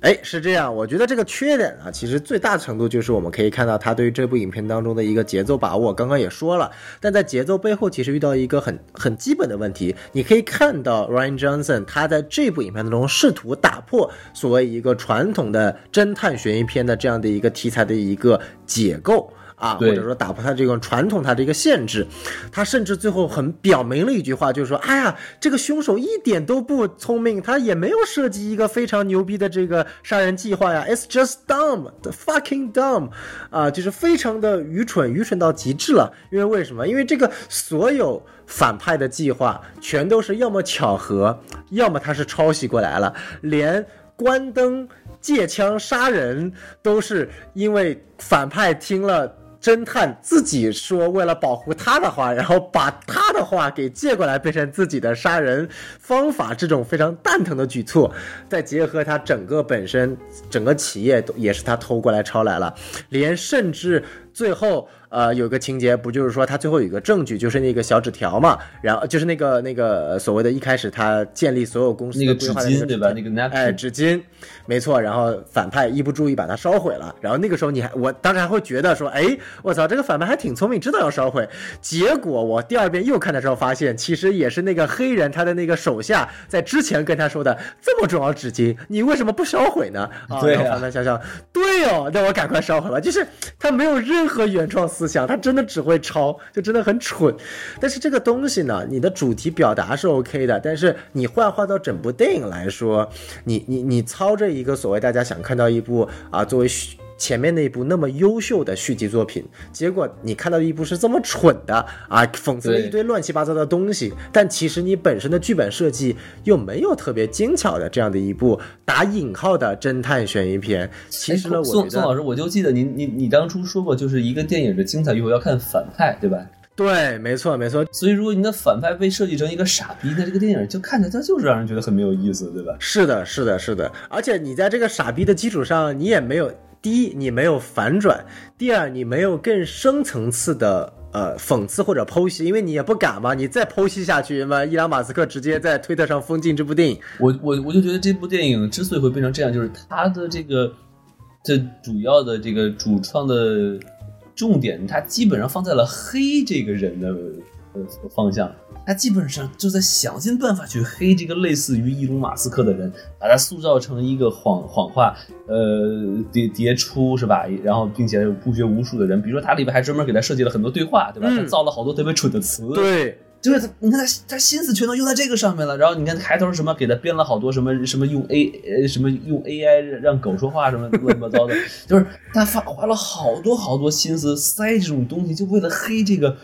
Speaker 1: 哎，是这样，我觉得这个缺点啊，其实最大程度就是我们可以看到他对于这部影片当中的一个节奏把握。刚刚也说了，但在节奏背后，其实遇到一个很很基本的问题。你可以看到 Ryan Johnson 他在这部影片当中试图打破所谓一个传统的侦探悬疑片的这样的一个题材的一个解构。啊，或者说打破他这种传统他的一个限制，他甚至最后很表明了一句话，就是说，哎呀，这个凶手一点都不聪明，他也没有设计一个非常牛逼的这个杀人计划呀，It's just dumb，the fucking dumb，啊，就是非常的愚蠢，愚蠢到极致了。因为为什么？因为这个所有反派的计划全都是要么巧合，要么他是抄袭过来了，连关灯。借枪杀人都是因为反派听了侦探自己说为了保护他的话，然后把他的话给借过来，变成自己的杀人方法，这种非常蛋疼的举措，再结合他整个本身整个企业都也是他偷过来抄来了，连甚至最后呃有个情节不就是说他最后有一个证据就是那个小纸条嘛，然后就是那个那个呃所谓的一开始他建立所有公司
Speaker 2: 那个纸巾对吧？
Speaker 1: 个
Speaker 2: 那个
Speaker 1: 哎，纸巾，没错。然后反派一不注意把它烧毁了，然后那个时候你还我当时还会觉得说，哎，我操，这个反派还挺聪明，知道要烧毁。结果我第二遍又看的时候发现，其实也是那个黑人他的那个手下在之前跟他说的，这么重要纸巾，你为什么不烧毁呢？啊，
Speaker 2: 对啊
Speaker 1: 然后反派想想，对哦，那我赶快烧毁吧。就是他没有任何原创思思想，他真的只会抄，就真的很蠢。但是这个东西呢，你的主题表达是 OK 的，但是你幻化到整部电影来说，你你你操着一个所谓大家想看到一部啊作为前面那一部那么优秀的续集作品，结果你看到一部是这么蠢的啊，讽刺了一堆乱七八糟的东西，但其实你本身的剧本设计又没有特别精巧的这样的一部打引号的侦探悬疑片。其实呢，
Speaker 2: 宋宋老师，我就记得您您你当初说过，就是一个电影的精彩与否要看反派，对吧？
Speaker 1: 对，没错没错，
Speaker 2: 所以如果你的反派被设计成一个傻逼，那这个电影就看着它就是让人觉得很没有意思，对吧？
Speaker 1: 是的，是的，是的，而且你在这个傻逼的基础上，你也没有第一，你没有反转；第二，你没有更深层次的呃讽刺或者剖析，因为你也不敢嘛，你再剖析下去那，伊朗马斯克直接在推特上封禁这部电影。
Speaker 2: 我我我就觉得这部电影之所以会变成这样，就是它的这个这主要的这个主创的重点，它基本上放在了黑这个人的方向。他基本上就在想尽办法去黑这个类似于伊隆马斯克的人，把他塑造成一个谎谎话，呃迭迭出是吧？然后并且有不学无术的人，比如说他里边还专门给他设计了很多对话，对吧？
Speaker 1: 嗯
Speaker 2: 他造了好多特别蠢的词，
Speaker 1: 对，
Speaker 2: 就是他，你看他他心思全都用在这个上面了。然后你看开头什么给他编了好多什么什么用 A 呃什么用 AI 让狗说话什么乱七八糟的，*laughs* 就是他花花了好多好多心思塞这种东西，就为了黑这个，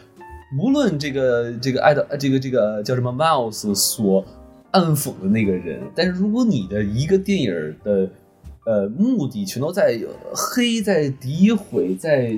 Speaker 2: 无论这个这个爱的这个这个叫什么 Mouse 所暗讽的那个人，但是如果你的一个电影的呃，目的全都在呃黑，在诋毁，在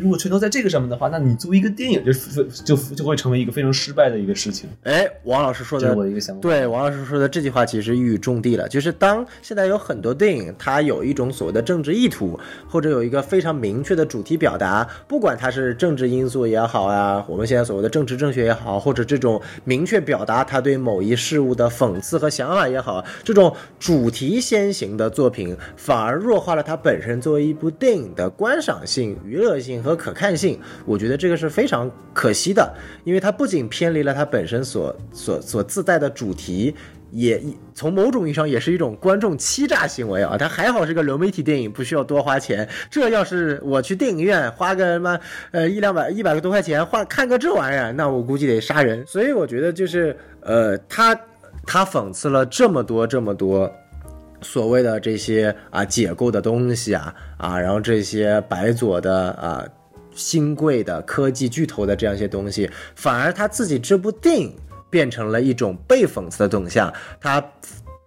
Speaker 2: 如果全都在这个上面的话，那你作为一个电影就就就会成为一个非常失败的一个事情。
Speaker 1: 哎，王老师说的
Speaker 2: 我的一个想法。
Speaker 1: 对，王老师说的这句话其实一语中的了，就是当现在有很多电影，它有一种所谓的政治意图，或者有一个非常明确的主题表达，不管它是政治因素也好啊，我们现在所谓的政治正确也好，或者这种明确表达他对某一事物的讽刺和想法也好，这种主题先行的作品，反而弱化了它本身作为一部电影的观赏性、娱乐性和可看性。我觉得这个是非常可惜的，因为它不仅偏离了它本身所所所自带的主题。也从某种意义上也是一种观众欺诈行为啊。它还好是个流媒体电影，不需要多花钱。这要是我去电影院花个什么呃一两百一百个多块钱花看个这玩意儿，那我估计得杀人。所以我觉得就是呃，他他讽刺了这么多这么多。所谓的这些啊解构的东西啊啊，然后这些白左的啊新贵的科技巨头的这样一些东西，反而他自己这部电影变成了一种被讽刺的动向，他。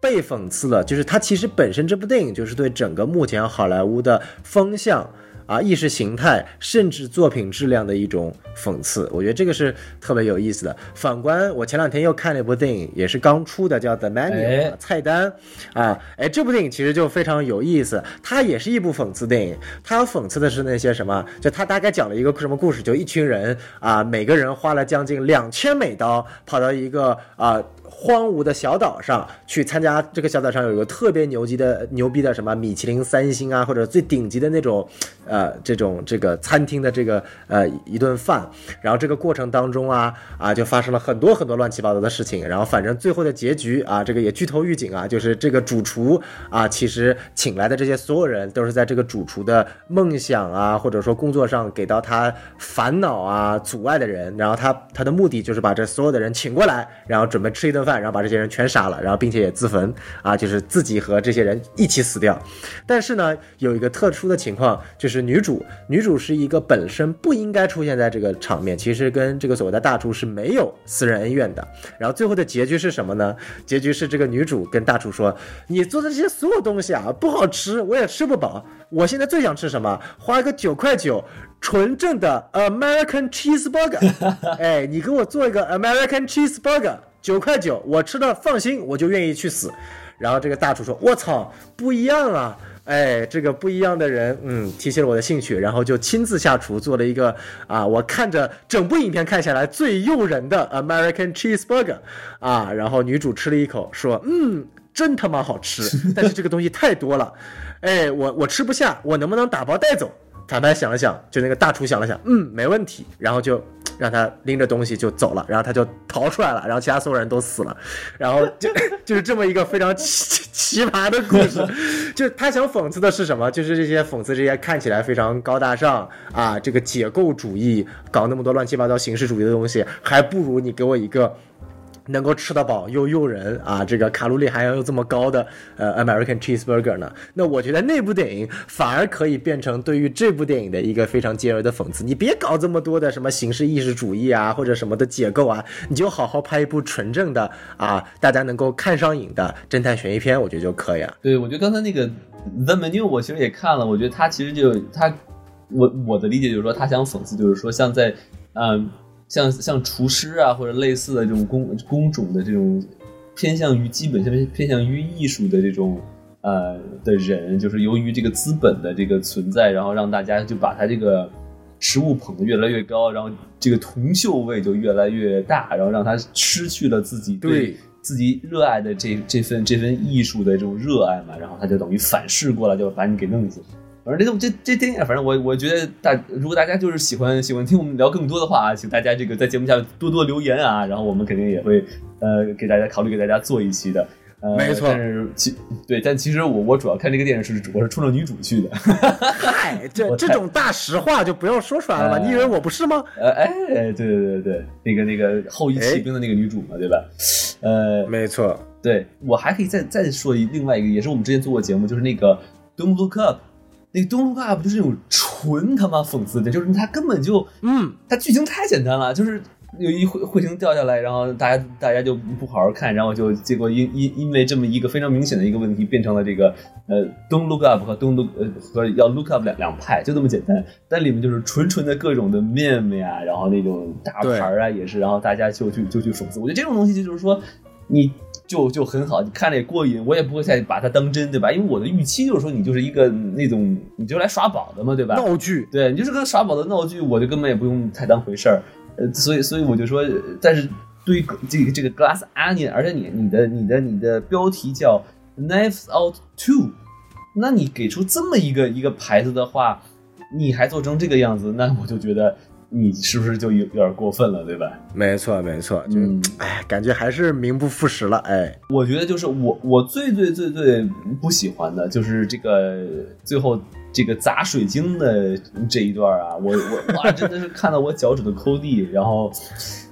Speaker 1: 被讽刺了，就是他其实本身这部电影就是对整个目前好莱坞的风向啊、意识形态，甚至作品质量的一种讽刺。我觉得这个是特别有意思的。反观我前两天又看了一部电影，也是刚出的，叫《The Menu》、
Speaker 2: 哎
Speaker 1: 菜单啊，哎，这部电影其实就非常有意思，它也是一部讽刺电影。它要讽刺的是那些什么？就它大概讲了一个什么故事？就一群人啊，每个人花了将近两千美刀，跑到一个啊。荒芜的小岛上去参加这个小岛上有一个特别牛级的牛逼的什么米其林三星啊，或者最顶级的那种，呃，这种这个餐厅的这个呃一顿饭。然后这个过程当中啊啊就发生了很多很多乱七八糟的事情。然后反正最后的结局啊，这个也剧透预警啊，就是这个主厨啊，其实请来的这些所有人都是在这个主厨的梦想啊，或者说工作上给到他烦恼啊、阻碍的人。然后他他的目的就是把这所有的人请过来，然后准备吃一顿饭，然后把这些人全杀了，然后并且也自焚啊，就是自己和这些人一起死掉。但是呢，有一个特殊的情况，就是女主，女主是一个本身不应该出现在这个场面，其实跟这个所谓的大厨是没有私人恩怨的。然后最后的结局是什么呢？结局是这个女主跟大厨说：“你做的这些所有东西啊，不好吃，我也吃不饱。我现在最想吃什么？花个九块九。”纯正的 American cheeseburger，*laughs* 哎，你给我做一个 American cheeseburger，九块九，我吃的放心，我就愿意去死。然后这个大厨说：“我操，不一样啊！”哎，这个不一样的人，嗯，提起了我的兴趣，然后就亲自下厨做了一个啊，我看着整部影片看下来最诱人的 American cheeseburger，啊，然后女主吃了一口，说：“嗯，真他妈好吃，但是这个东西太多了，哎，我我吃不下，我能不能打包带走？”反派想了想，就那个大厨想了想，嗯，没问题，然后就让他拎着东西就走了，然后他就逃出来了，然后其他所有人都死了，然后就 *laughs* 就是这么一个非常奇奇葩的故事。*laughs* 就他想讽刺的是什么？就是这些讽刺这些看起来非常高大上啊，这个解构主义搞那么多乱七八糟形式主义的东西，还不如你给我一个。能够吃得饱又诱人啊，这个卡路里含量又这么高的呃 American cheeseburger 呢？那我觉得那部电影反而可以变成对于这部电影的一个非常尖锐的讽刺。你别搞这么多的什么形式意识主义啊，或者什么的解构啊，你就好好拍一部纯正的啊，大家能够看上瘾的侦探悬疑片，我觉得就可以了。
Speaker 2: 对，我觉得刚才那个 The Menu 我其实也看了，我觉得他其实就他，我我的理解就是说，他想讽刺，就是说像在，嗯、像像厨师啊或者类似的这种工工种的这种偏向于基本偏偏向于艺术的这种呃的人，就是由于这个资本的这个存在，然后让大家就把他这个食物捧得越来越高，然后这个铜臭味就越来越大，然后让他失去了自己
Speaker 1: 对
Speaker 2: 自己热爱的这这份这份艺术的这种热爱嘛，然后他就等于反噬过来，就把你给弄死。反正这这这电影，反正我我觉得大，如果大家就是喜欢喜欢听我们聊更多的话啊，请大家这个在节目下多多留言啊，然后我们肯定也会呃给大家考虑给大家做一期的。呃、
Speaker 1: 没错
Speaker 2: 但是其对，但其实我我主要看这个电影是我是冲着女主去的。
Speaker 1: 嗨，*laughs* 这
Speaker 2: 我太
Speaker 1: 这种大实话就不要说出来了吧？
Speaker 2: 哎
Speaker 1: 你以为我不是吗？
Speaker 2: 呃，哎，对对对对，那个那个后羿骑兵的那个女主嘛，对吧？呃，
Speaker 1: 没错，
Speaker 2: 对我还可以再再说一另外一个，也是我们之前做过节目，就是那个 Don't Look Up，那个 Don't Look Up 就是那种纯他妈讽刺的，就是他根本就，
Speaker 1: 嗯，
Speaker 2: 他剧情太简单了，就是有一彗彗星掉下来，然后大家大家就不好好看，然后就结果因因因为这么一个非常明显的一个问题，变成了这个呃 Don't Look Up 和 Don't Look 呃和要 Look Up 两两派，就这么简单。但里面就是纯纯的各种的 meme 呀，然后那种大牌儿啊也是，然后大家就去就去讽刺。我觉得这种东西就是说你。就就很好，你看着也过瘾，我也不会再把它当真，对吧？因为我的预期就是说，你就是一个那种，你就来耍宝的嘛，对吧？
Speaker 1: 闹剧，
Speaker 2: 对你就是个耍宝的闹剧，我就根本也不用太当回事儿。呃，所以所以我就说，呃但是对于这个这个 Glass Onion，而且你你的你的你的标题叫 Knives Out Two，那你给出这么一个一个牌子的话，你还做成这个样子，那我就觉得你是不是就有有点过分了，对吧？
Speaker 1: 没错没错，就
Speaker 2: 嗯
Speaker 1: 哎，感觉还是名不副实了，哎，
Speaker 2: 我觉得就是我我最最最最不喜欢的就是这个最后这个砸水晶的这一段啊，我我哇真的是看到我脚趾头抠地，然后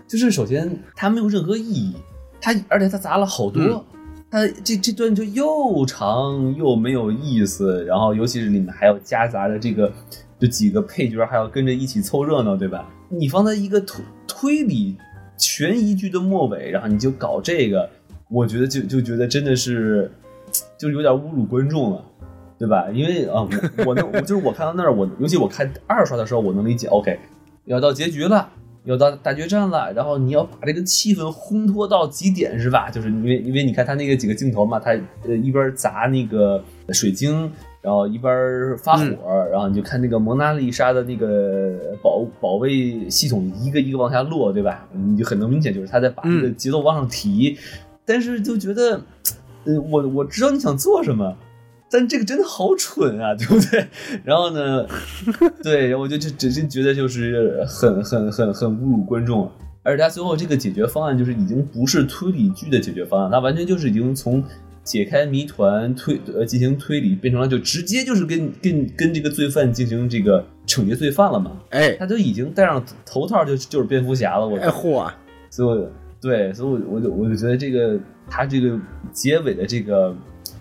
Speaker 2: 就是首先它没有任何意义，它而且它砸了好多。
Speaker 1: 嗯
Speaker 2: 它这这段就又长又没有意思，然后尤其是里面还有夹杂着这个就几个配角还要跟着一起凑热闹，对吧？你放在一个推推理悬疑剧的末尾，然后你就搞这个，我觉得就就觉得真的是，就有点侮辱观众了，对吧？因为啊，我我能我就是我看到那儿，我尤其我看二刷的时候，我能理解，OK，要到结局了。要到大决战了，然后你要把这个气氛烘托到极点，是吧？就是因为因为你看他那个几个镜头嘛，他呃一边砸那个水晶，然后一边发火，然后你就看那个蒙娜丽莎的那个保保卫系统一个一个往下落，对吧？你就很能明显就是他在把这个节奏往上提，但是就觉得，呃，我我知道你想做什么。但这个真的好蠢啊，*laughs* 对不对？然后呢，对，我就就只是觉得就是很很很很侮辱观众，而且他最后这个解决方案就是已经不是推理剧的解决方案，他完全就是已经从解开谜团推呃进行推理，变成了就直接就是跟跟跟这个罪犯进行这个惩戒罪犯了嘛，
Speaker 1: 哎
Speaker 2: 他都已经戴上头套就就是蝙蝠侠了，我
Speaker 1: 哎嚯，
Speaker 2: 所以我对，所以我我就我就觉得这个他这个结尾的这个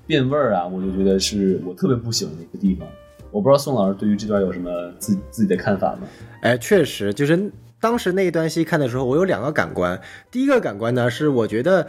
Speaker 2: 变味儿啊，我就觉得是我特别不喜欢的一个地方。我不知道宋老师对于这段有什么自自己的看法吗？
Speaker 1: 哎，确实，就是当时那一段戏看的时候，我有两个感官。第一个感官呢，是我觉得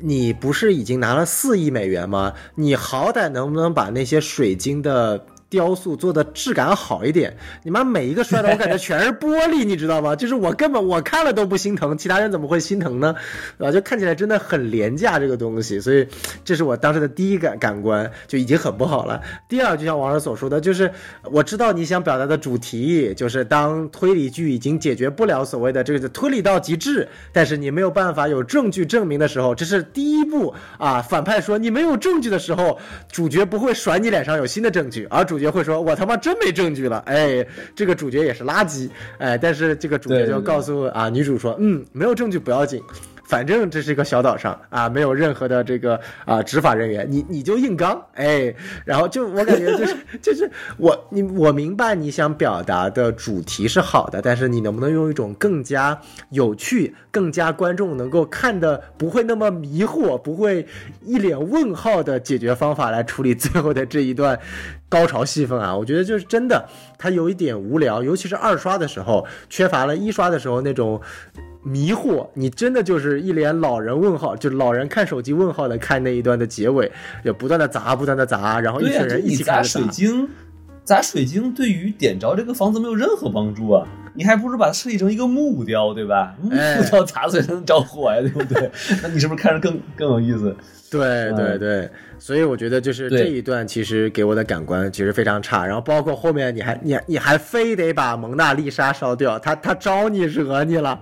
Speaker 1: 你不是已经拿了四亿美元吗？你好歹能不能把那些水晶的。雕塑做的质感好一点，你妈每一个摔的我感觉全是玻璃，你知道吗？*laughs* 就是我根本我看了都不心疼，其他人怎么会心疼呢？对吧？就看起来真的很廉价这个东西，所以这是我当时的第一感感官就已经很不好了。第二，就像王老师所说的，就是我知道你想表达的主题，就是当推理剧已经解决不了所谓的这个推理到极致，但是你没有办法有证据证明的时候，这是第一步啊。反派说你没有证据的时候，主角不会甩你脸上有新的证据，而主角会说我他妈真没证据了，哎，这个主角也是垃圾，哎，但是这个主角就告诉啊女主说，嗯，没有证据不要紧。反正这是一个小岛上啊，没有任何的这个啊执法人员，你你就硬刚，哎，然后就我感觉就是就是 *laughs* 我你我明白你想表达的主题是好的，但是你能不能用一种更加有趣、更加观众能够看的不会那么迷惑、不会一脸问号的解决方法来处理最后的这一段高潮戏份啊？我觉得就是真的，它有一点无聊，尤其是二刷的时候，缺乏了一刷的时候那种。迷惑，你真的就是一脸老人问号，就老人看手机问号的看那一段的结尾，就不断的砸，不断的砸，然后一、群人一起砸。
Speaker 2: 水晶，砸水晶对于点着这个房子没有任何帮助啊！你还不如把它设计成一个木雕，对吧？木
Speaker 1: 哎
Speaker 2: 雕砸碎才能着火呀，对不对？那你是不是看着更更有意思？
Speaker 1: 对对对，所以我觉得就是这一段其实给我的感官其实非常差，然后包括后面你还你你还非得把蒙娜丽莎烧掉，他他招你惹你了。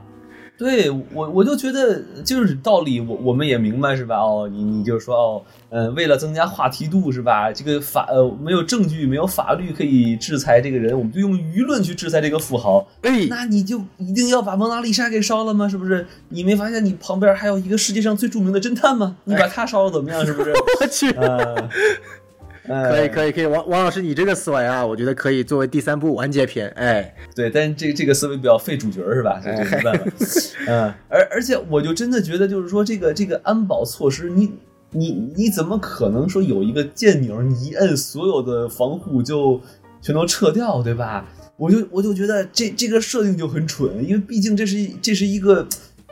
Speaker 2: 对我，我就觉得就是道理，我我们也明白是吧？哦，你你就说哦，呃，为了增加话题度是吧？这个法呃没有证据，没有法律可以制裁这个人，我们就用舆论去制裁这个富豪。
Speaker 1: 哎，
Speaker 2: 那你就一定要把蒙娜丽莎给烧了吗？是不是？你没发现你旁边还有一个世界上最著名的侦探吗？你把他烧了怎么样？是不是？*laughs*
Speaker 1: 我去，
Speaker 2: 呃，
Speaker 1: 可以
Speaker 2: 以。
Speaker 1: 可以可以，王王老师你这个思维啊，我觉得可以作为第三部完结篇。哎，
Speaker 2: 对，但这这个思维比较费主角是吧？这这没办法。嗯，而而且我就真的觉得，就是说这个这个安保措施，你你你怎么可能说有一个键钮，你一摁，所有的防护就全都撤掉，对吧？我就我就觉得这这个设定就很蠢，因为毕竟这是这是一个。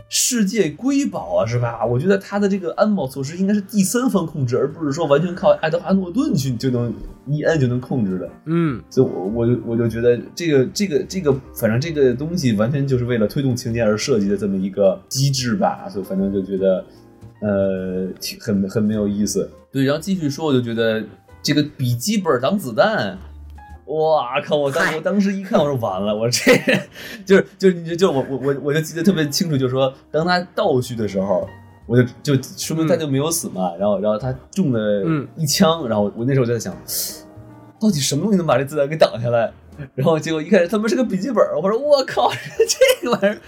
Speaker 2: 世界瑰宝啊，是吧？我觉得他的这个安保措施应该是第三方控制，而不是说完全靠爱德华诺顿去就能一摁就能控制的。
Speaker 1: 嗯，
Speaker 2: 所以我我就我就觉得这个这个这个，反正这个东西完全就是为了推动情节而设计的这么一个机制吧，所以反正就觉得呃挺很很没有意思。对，然后继续说，我就觉得这个笔记本挡子弹。哇靠！我当
Speaker 1: 嗨
Speaker 2: 我当时一看，我说完了，我这就是就是你就就我我我我就记得特别清楚，就是说当他倒叙的时候，我就就说明他就没有死嘛，然后然后他中了
Speaker 1: 嗯
Speaker 2: 一枪，然后我那时候就在想，到底什么东西能把这子弹给挡下来？然后结果一开始他们是个笔记本，我说我靠，*laughs* 这个玩意儿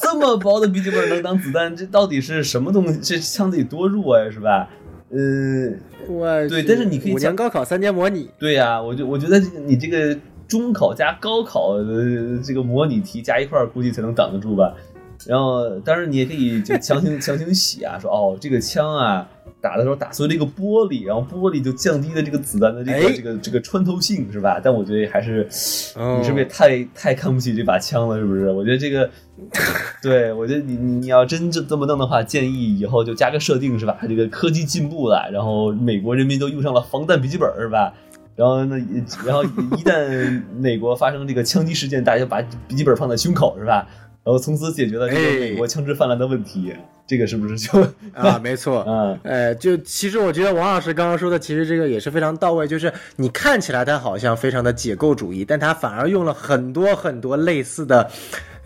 Speaker 2: 这么薄的笔记本能当子弹，这到底是什么东西？这枪得多弱呀，是吧？嗯，
Speaker 1: 我
Speaker 2: 对但是你可以
Speaker 1: 五
Speaker 2: 讲
Speaker 1: 年高考三年模拟，
Speaker 2: 对呀、我就我觉得你这个中考加高考的这个模拟题加一块儿，估计才能挡得住吧。然后，当然你也可以就强行强行洗啊，说哦，这个枪啊打的时候打碎了一个玻璃，然后玻璃就降低了这个子弹的这个、
Speaker 1: 哎
Speaker 2: 这个这个穿透性，是吧？但我觉得还是
Speaker 1: 哦
Speaker 2: 你是不是也太太看不起这把枪了？是不是？我觉得这个，*laughs* 对我觉得你你你要真这这么弄的话，建议以后就加个设定是吧？这个科技进步了，然后美国人民都用上了防弹笔记本是吧？然后呢，然后一旦美国发生这个枪击事件，大家就把笔记本放在胸口是吧？然后从此解决了这个
Speaker 1: 哎
Speaker 2: 美国枪支泛滥的问题，这个是不是就 *laughs*
Speaker 1: 啊，没错，*laughs*
Speaker 2: 嗯
Speaker 1: 呃，就其实我觉得王老师刚刚说的，其实这个也是非常到位，就是你看起来他好像非常的解构主义，但他反而用了很多很多类似的。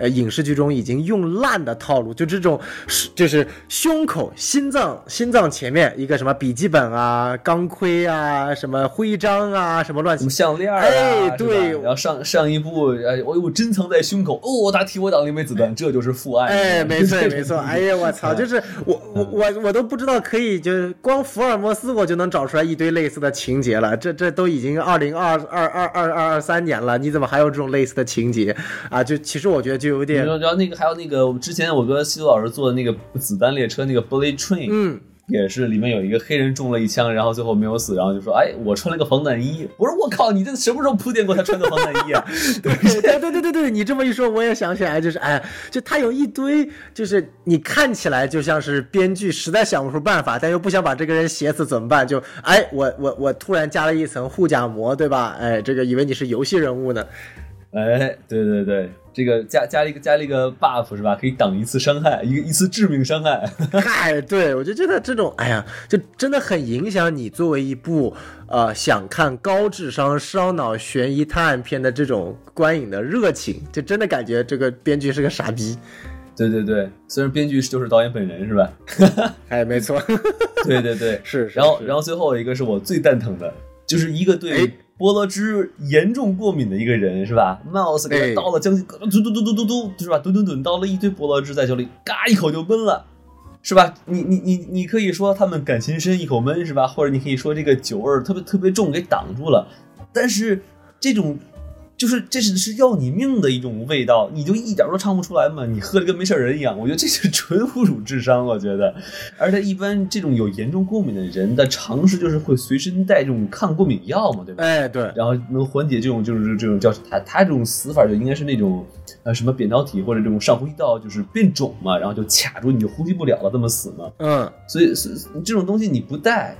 Speaker 1: 呃，影视剧中已经用烂的套路，就这种是就是胸口、心脏、心脏前面一个什么笔记本啊、钢盔啊、什么徽章啊、什么乱七
Speaker 2: 什么项链啊？
Speaker 1: 哎对
Speaker 2: 然后上上一部，哎，我我珍藏在胸口，哦，他替我挡了一枚子弹，这就是父爱。
Speaker 1: 哎，没错没错，*laughs* 哎呀，我操，就是我我我我都不知道可以，就是光福尔摩斯我就能找出来一堆类似的情节了，这这都已经二零二二二二二二三年了，你怎么还有这种类似的情节啊？就其实我觉得就有
Speaker 2: 你
Speaker 1: 点，
Speaker 2: 说，然后那个还有那个，我之前我跟西多老师做的那个子弹列车，那个 Bullet Train，
Speaker 1: 嗯，
Speaker 2: 也是里面有一个黑人中了一枪，然后最后没有死，然后就说，哎，我穿了个防弹衣。我说我靠，你这什么时候铺垫过他穿的防弹衣啊？
Speaker 1: 对对对对对对，你这么一说，我也想起来，就是哎，就他有一堆，就是你看起来就像是编剧实在想不出办法，但又不想把这个人写死怎么办？就哎，我我我突然加了一层护甲膜，对吧？哎，这个以为你是游戏人物呢。
Speaker 2: 哎，对对对，这个加加了一个加了一个 buff 是吧？可以挡一次伤害，一个一次致命伤害。*laughs*
Speaker 1: 嗨，对我就觉得这种，哎呀，就真的很影响你作为一部呃想看高智商烧脑悬疑探案片的这种观影的热情，就真的感觉这个编剧是个傻逼。
Speaker 2: 对对对，虽然编剧就是导演本人是吧？*laughs*
Speaker 1: 哎，没错，
Speaker 2: 对 *laughs* 对对，
Speaker 1: 是是
Speaker 2: 然后然后最后一个是我最蛋疼的，就是一个对
Speaker 1: 哎
Speaker 2: 菠萝汁严重过敏的一个人是吧？Mouse 给
Speaker 1: 哎
Speaker 2: 他倒了将近嘟嘟嘟嘟嘟嘟是吧？吨吨吨倒了一堆菠萝汁在酒里，嘎一口就闷了。是吧？你你你你可以说他们感情深，一口闷是吧？或者你可以说这个酒味儿特别特别重，给挡住了。但是这种就是这是是要你命的一种味道，你就一点都唱不出来嘛？你喝的跟没事人一样，我觉得这是纯侮辱智商，我觉得。而且一般这种有严重过敏的人的常识就是会随身带这种抗过敏药嘛，对吧？
Speaker 1: 哎，对，
Speaker 2: 然后能缓解这种就是这种叫他他这种死法就应该是那种呃什么扁桃体或者这种上呼吸道就是变肿嘛，然后就卡住你就呼吸不了了，这么死嘛。
Speaker 1: 嗯，
Speaker 2: 所以是这种东西你不带，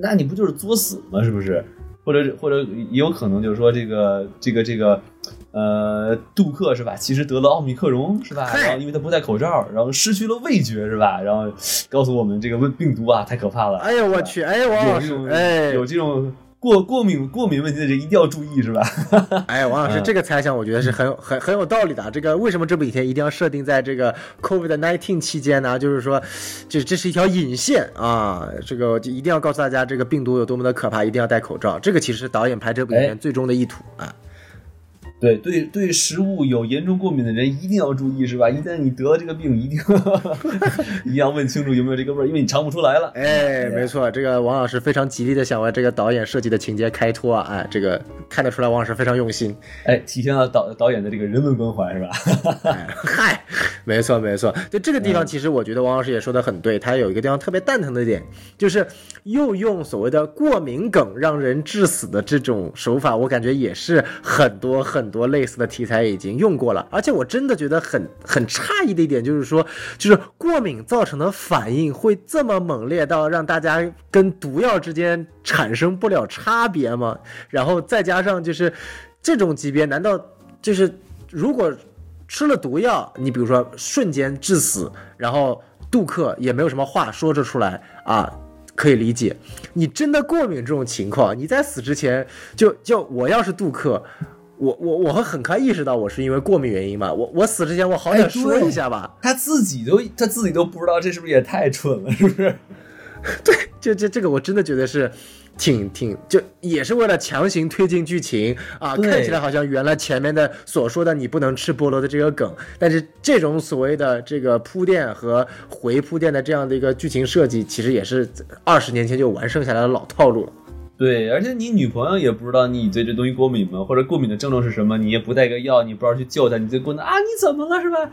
Speaker 2: 那你不就是作死吗？是不是？或者或者也有可能就是说这个这个这个，呃，杜克是吧？其实得了奥密克戎是吧？然后因为他不戴口罩，然后失去了味觉是吧？然后告诉我们这个病病毒啊太可怕了。
Speaker 1: 哎呀，我去，哎，王老师
Speaker 2: 有这种，
Speaker 1: 哎，
Speaker 2: 有这种过过敏过敏问题的人一定要注意是吧？*laughs*
Speaker 1: 哎，王老师，
Speaker 2: 嗯
Speaker 1: 这个猜想我觉得是很有很很有道理的啊。这个为什么这部影片一定要设定在这个 COVID nineteen 期间呢？就是说，这这是一条引线啊。这个就一定要告诉大家，这个病毒有多么的可怕，一定要戴口罩。这个其实是导演拍这部影片
Speaker 2: 哎
Speaker 1: 最终的意图啊。
Speaker 2: 对对对，食物有严重过敏的人一定要注意是吧？一旦你得了这个病，一定 *laughs* 一定要问清楚有没有这个味儿，因为你尝不出来了。
Speaker 1: 哎，没错，这个王老师非常极力的想为这个导演设计的情节开脱啊。哎，这个看得出来王老师非常用心。
Speaker 2: 哎，体现了导导演的这个人文关怀是吧？*laughs*
Speaker 1: 哎嗨，没错没错，就这个地方，其实我觉得王老师也说的很对，他有一个地方特别蛋疼的点，就是又用所谓的过敏梗让人致死的这种手法，我感觉也是很多很很多类似的题材已经用过了，而且我真的觉得很很诧异的一点就是说，就是过敏造成的反应会这么猛烈到让大家跟毒药之间产生不了差别吗？然后再加上就是这种级别，难道就是如果吃了毒药，你比如说瞬间致死，然后杜克也没有什么话说着出来啊，可以理解。你真的过敏这种情况，你在死之前就就我要是杜克。我我我会很快意识到我是因为过敏原因嘛，我我死之前我好歹
Speaker 2: 哎
Speaker 1: 说一下吧，
Speaker 2: 他自己都他自己都不知道，这是不是也太蠢了？是不是？*laughs*
Speaker 1: 对这这这个我真的觉得是挺挺，就也是为了强行推进剧情啊，看起来好像原来前面的所说的你不能吃菠萝的这个梗，但是这种所谓的这个铺垫和回铺垫的这样的一个剧情设计，其实也是二十年前就完剩下来的老套路了。
Speaker 2: 对，而且你女朋友也不知道你对这东西过敏吗？或者过敏的症状是什么？你也不带个药，你不知道去救她，你就过来啊，你怎么了是吧？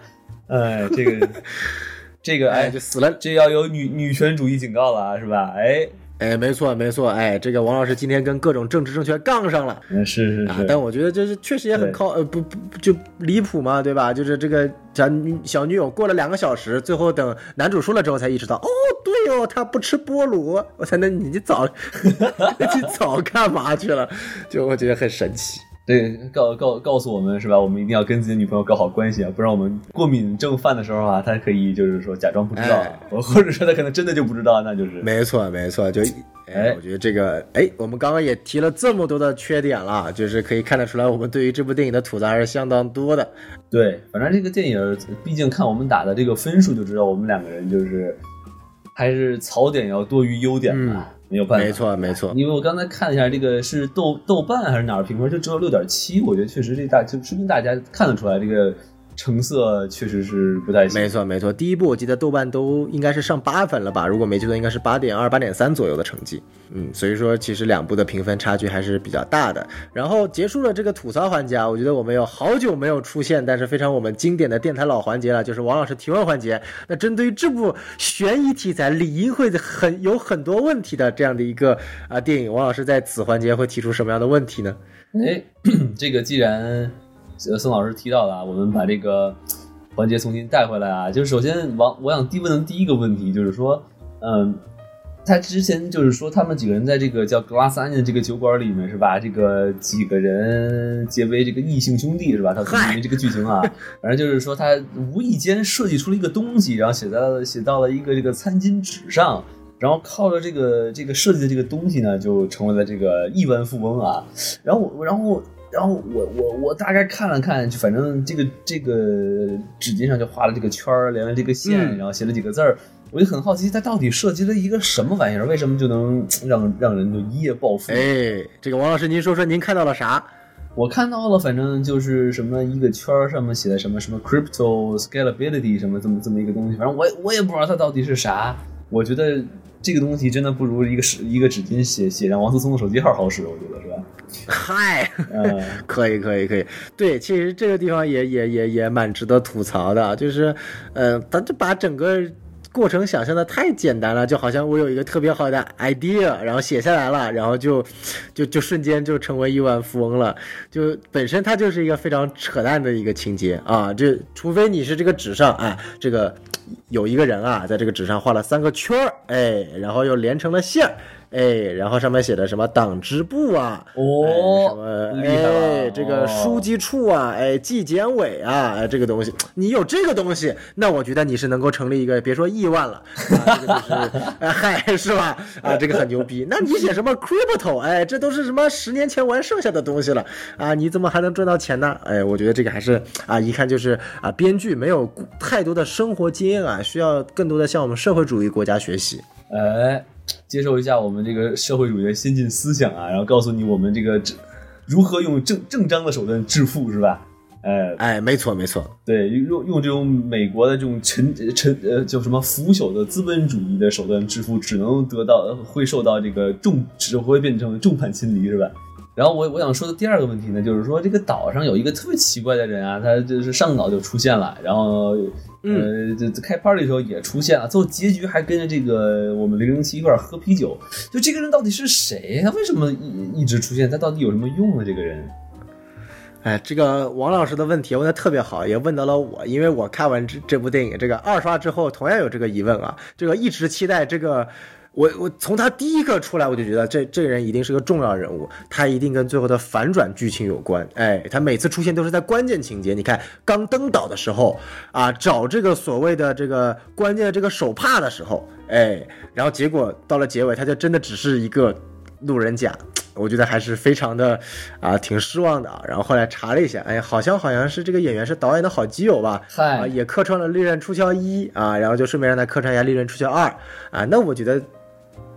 Speaker 2: 哎，这个 *laughs* 这个
Speaker 1: 哎，
Speaker 2: 哎
Speaker 1: 就，死了。
Speaker 2: 这要有女女权主义警告了啊，是吧？哎，
Speaker 1: 哎，没错没错，哎，这个王老师今天跟各种政治正确杠上了。
Speaker 2: 嗯，是是是，，
Speaker 1: 啊但我觉得就是确实也很靠呃不不不就离谱嘛，对吧？就是这个小女小女友过了两个小时，最后等男主说了之后才意识到，哦，对哦，他不吃菠萝，我才能你早 *laughs* 你早干嘛去了？就我觉得很神奇。
Speaker 2: 对，告告告诉我们是吧？我们一定要跟自己的女朋友搞好关系啊，不然我们过敏症犯的时候啊，他可以就是说假装不知道，
Speaker 1: 哎
Speaker 2: 或者说他可能真的就不知道，那就是
Speaker 1: 没错，没错，就哎
Speaker 2: 哎，
Speaker 1: 我觉得这个哎，我们刚刚也提了这么多的缺点了，就是可以看得出来，我们对于这部电影的吐槽还是相当多的。
Speaker 2: 对，反正这个电影，毕竟看我们打的这个分数就知道，我们两个人就是还是槽点要多于优点嘛，没有办法。
Speaker 1: 没错，没错。
Speaker 2: 因为我刚才看了一下，这个是豆豆瓣还是哪儿评分，就只有六点七，我觉得确实这大就说明大家看得出来，这个成色确实是不太行。
Speaker 1: 没错，没错。第一部我记得豆瓣都应该是上八分了吧？如果没记错，应该是八点二、八点三左右的成绩。嗯，所以说其实两部的评分差距还是比较大的。然后结束了这个吐槽环节啊，我觉得我们有好久没有出现，但是非常我们经典的电台老环节了，就是王老师提问环节。那针对于这部悬疑题材理应会很有很多问题的这样的一个啊电影，王老师在此环节会提出什么样的问题呢？
Speaker 2: 哎，*clears throat* 这个既然呃宋老师提到的啊，我们把这个环节重新带回来啊。就是首先王，我想提问的第一个问题就是说，嗯，他之前就是说他们几个人在这个叫 Glass Onion 这个酒馆里面是吧？这个几个人结为这个异性兄弟是吧？他因为这个剧情啊，*laughs* 反正就是说他无意间设计出了一个东西，然后写在了写到了一个这个餐巾纸上。然后靠着这个这个设计的这个东西呢，就成为了这个亿万富翁啊。然后我，然后，然后我我我大概看了看，就反正这个这个纸巾上就画了这个圈儿，连了这个线，
Speaker 1: 嗯
Speaker 2: 然后写了几个字儿。我就很好奇，它到底涉及了一个什么玩意儿？为什么就能 *tsk* 让让人就一夜暴富？
Speaker 1: 哎，这个王老师您说说您看到了啥？
Speaker 2: 我看到了，反正就是什么一个圈儿上面写的什么什么 crypto scalability 什么这么这么一个东西，反正我我也不知道它到底是啥。我觉得这个东西真的不如一个纸一个纸巾写写上王思聪的手机号好使，我觉得是吧？
Speaker 1: 嗨。
Speaker 2: 嗯，
Speaker 1: 可以，可以，可以。对，其实这个地方也也也也蛮值得吐槽的，就是，呃，他就把整个过程想象的太简单了，就好像我有一个特别好的 idea，然后写下来了，然后就就就瞬间就成为亿万富翁了。就本身它就是一个非常扯淡的一个情节啊，就除非你是这个纸上啊，这个有一个人啊，在这个纸上画了三个圈儿，哎，然后又连成了线儿。哎，然后上面写的什么党支部啊，
Speaker 2: 哦
Speaker 1: 哎什么哎，这个
Speaker 2: 哦
Speaker 1: 书记处啊，哎，纪检委啊，哎，这个东西，你有这个东西，那我觉得你是能够成立一个，别说亿万了，啊、这个就是，*laughs* 哎嗨，是吧？啊，这个很牛逼。那你写什么 crypto，哎，这都是什么十年前玩剩下的东西了啊？你怎么还能赚到钱呢？哎，我觉得这个还是啊，一看就是啊，编剧没有太多的生活经验啊，需要更多的向我们社会主义国家学习。
Speaker 2: 哎，接受一下我们这个社会主义的先进思想啊，然后告诉你我们这个这如何用正正当的手段致富是吧？哎，
Speaker 1: 哎，没错没错，
Speaker 2: 对，用用这种美国的这种陈陈呃叫什么腐朽的资本主义的手段致富，只能得到会受到这个重，只会变成众叛亲离是吧？然后我我想说的第二个问题呢，就是说这个岛上有一个特别奇怪的人啊，他就是上岛就出现了，然后呃这这开 party 的时候也出现了，最后结局还跟着这个我们零零七一块儿喝啤酒，就这个人到底是谁？他为什么一一直出现？他到底有什么用呢？这个人？
Speaker 1: 哎，这个王老师的问题问的特别好，也问到了我，因为我看完这这部电影这个二刷之后，同样有这个疑问啊，这个一直期待这个。我我从他第一个出来，我就觉得这这个人一定是个重要人物，他一定跟最后的反转剧情有关。哎，他每次出现都是在关键情节。你看刚登岛的时候啊，找这个所谓的这个关键的这个手帕的时候，哎，然后结果到了结尾，他就真的只是一个路人甲。我觉得还是非常的啊，挺失望的啊。然后后来查了一下，哎，好像好像是这个演员是导演的好基友吧？
Speaker 2: 嗨
Speaker 1: 啊，也客串了《利刃出鞘一》啊，然后就顺便让他客串一下《利刃出鞘二》啊。那我觉得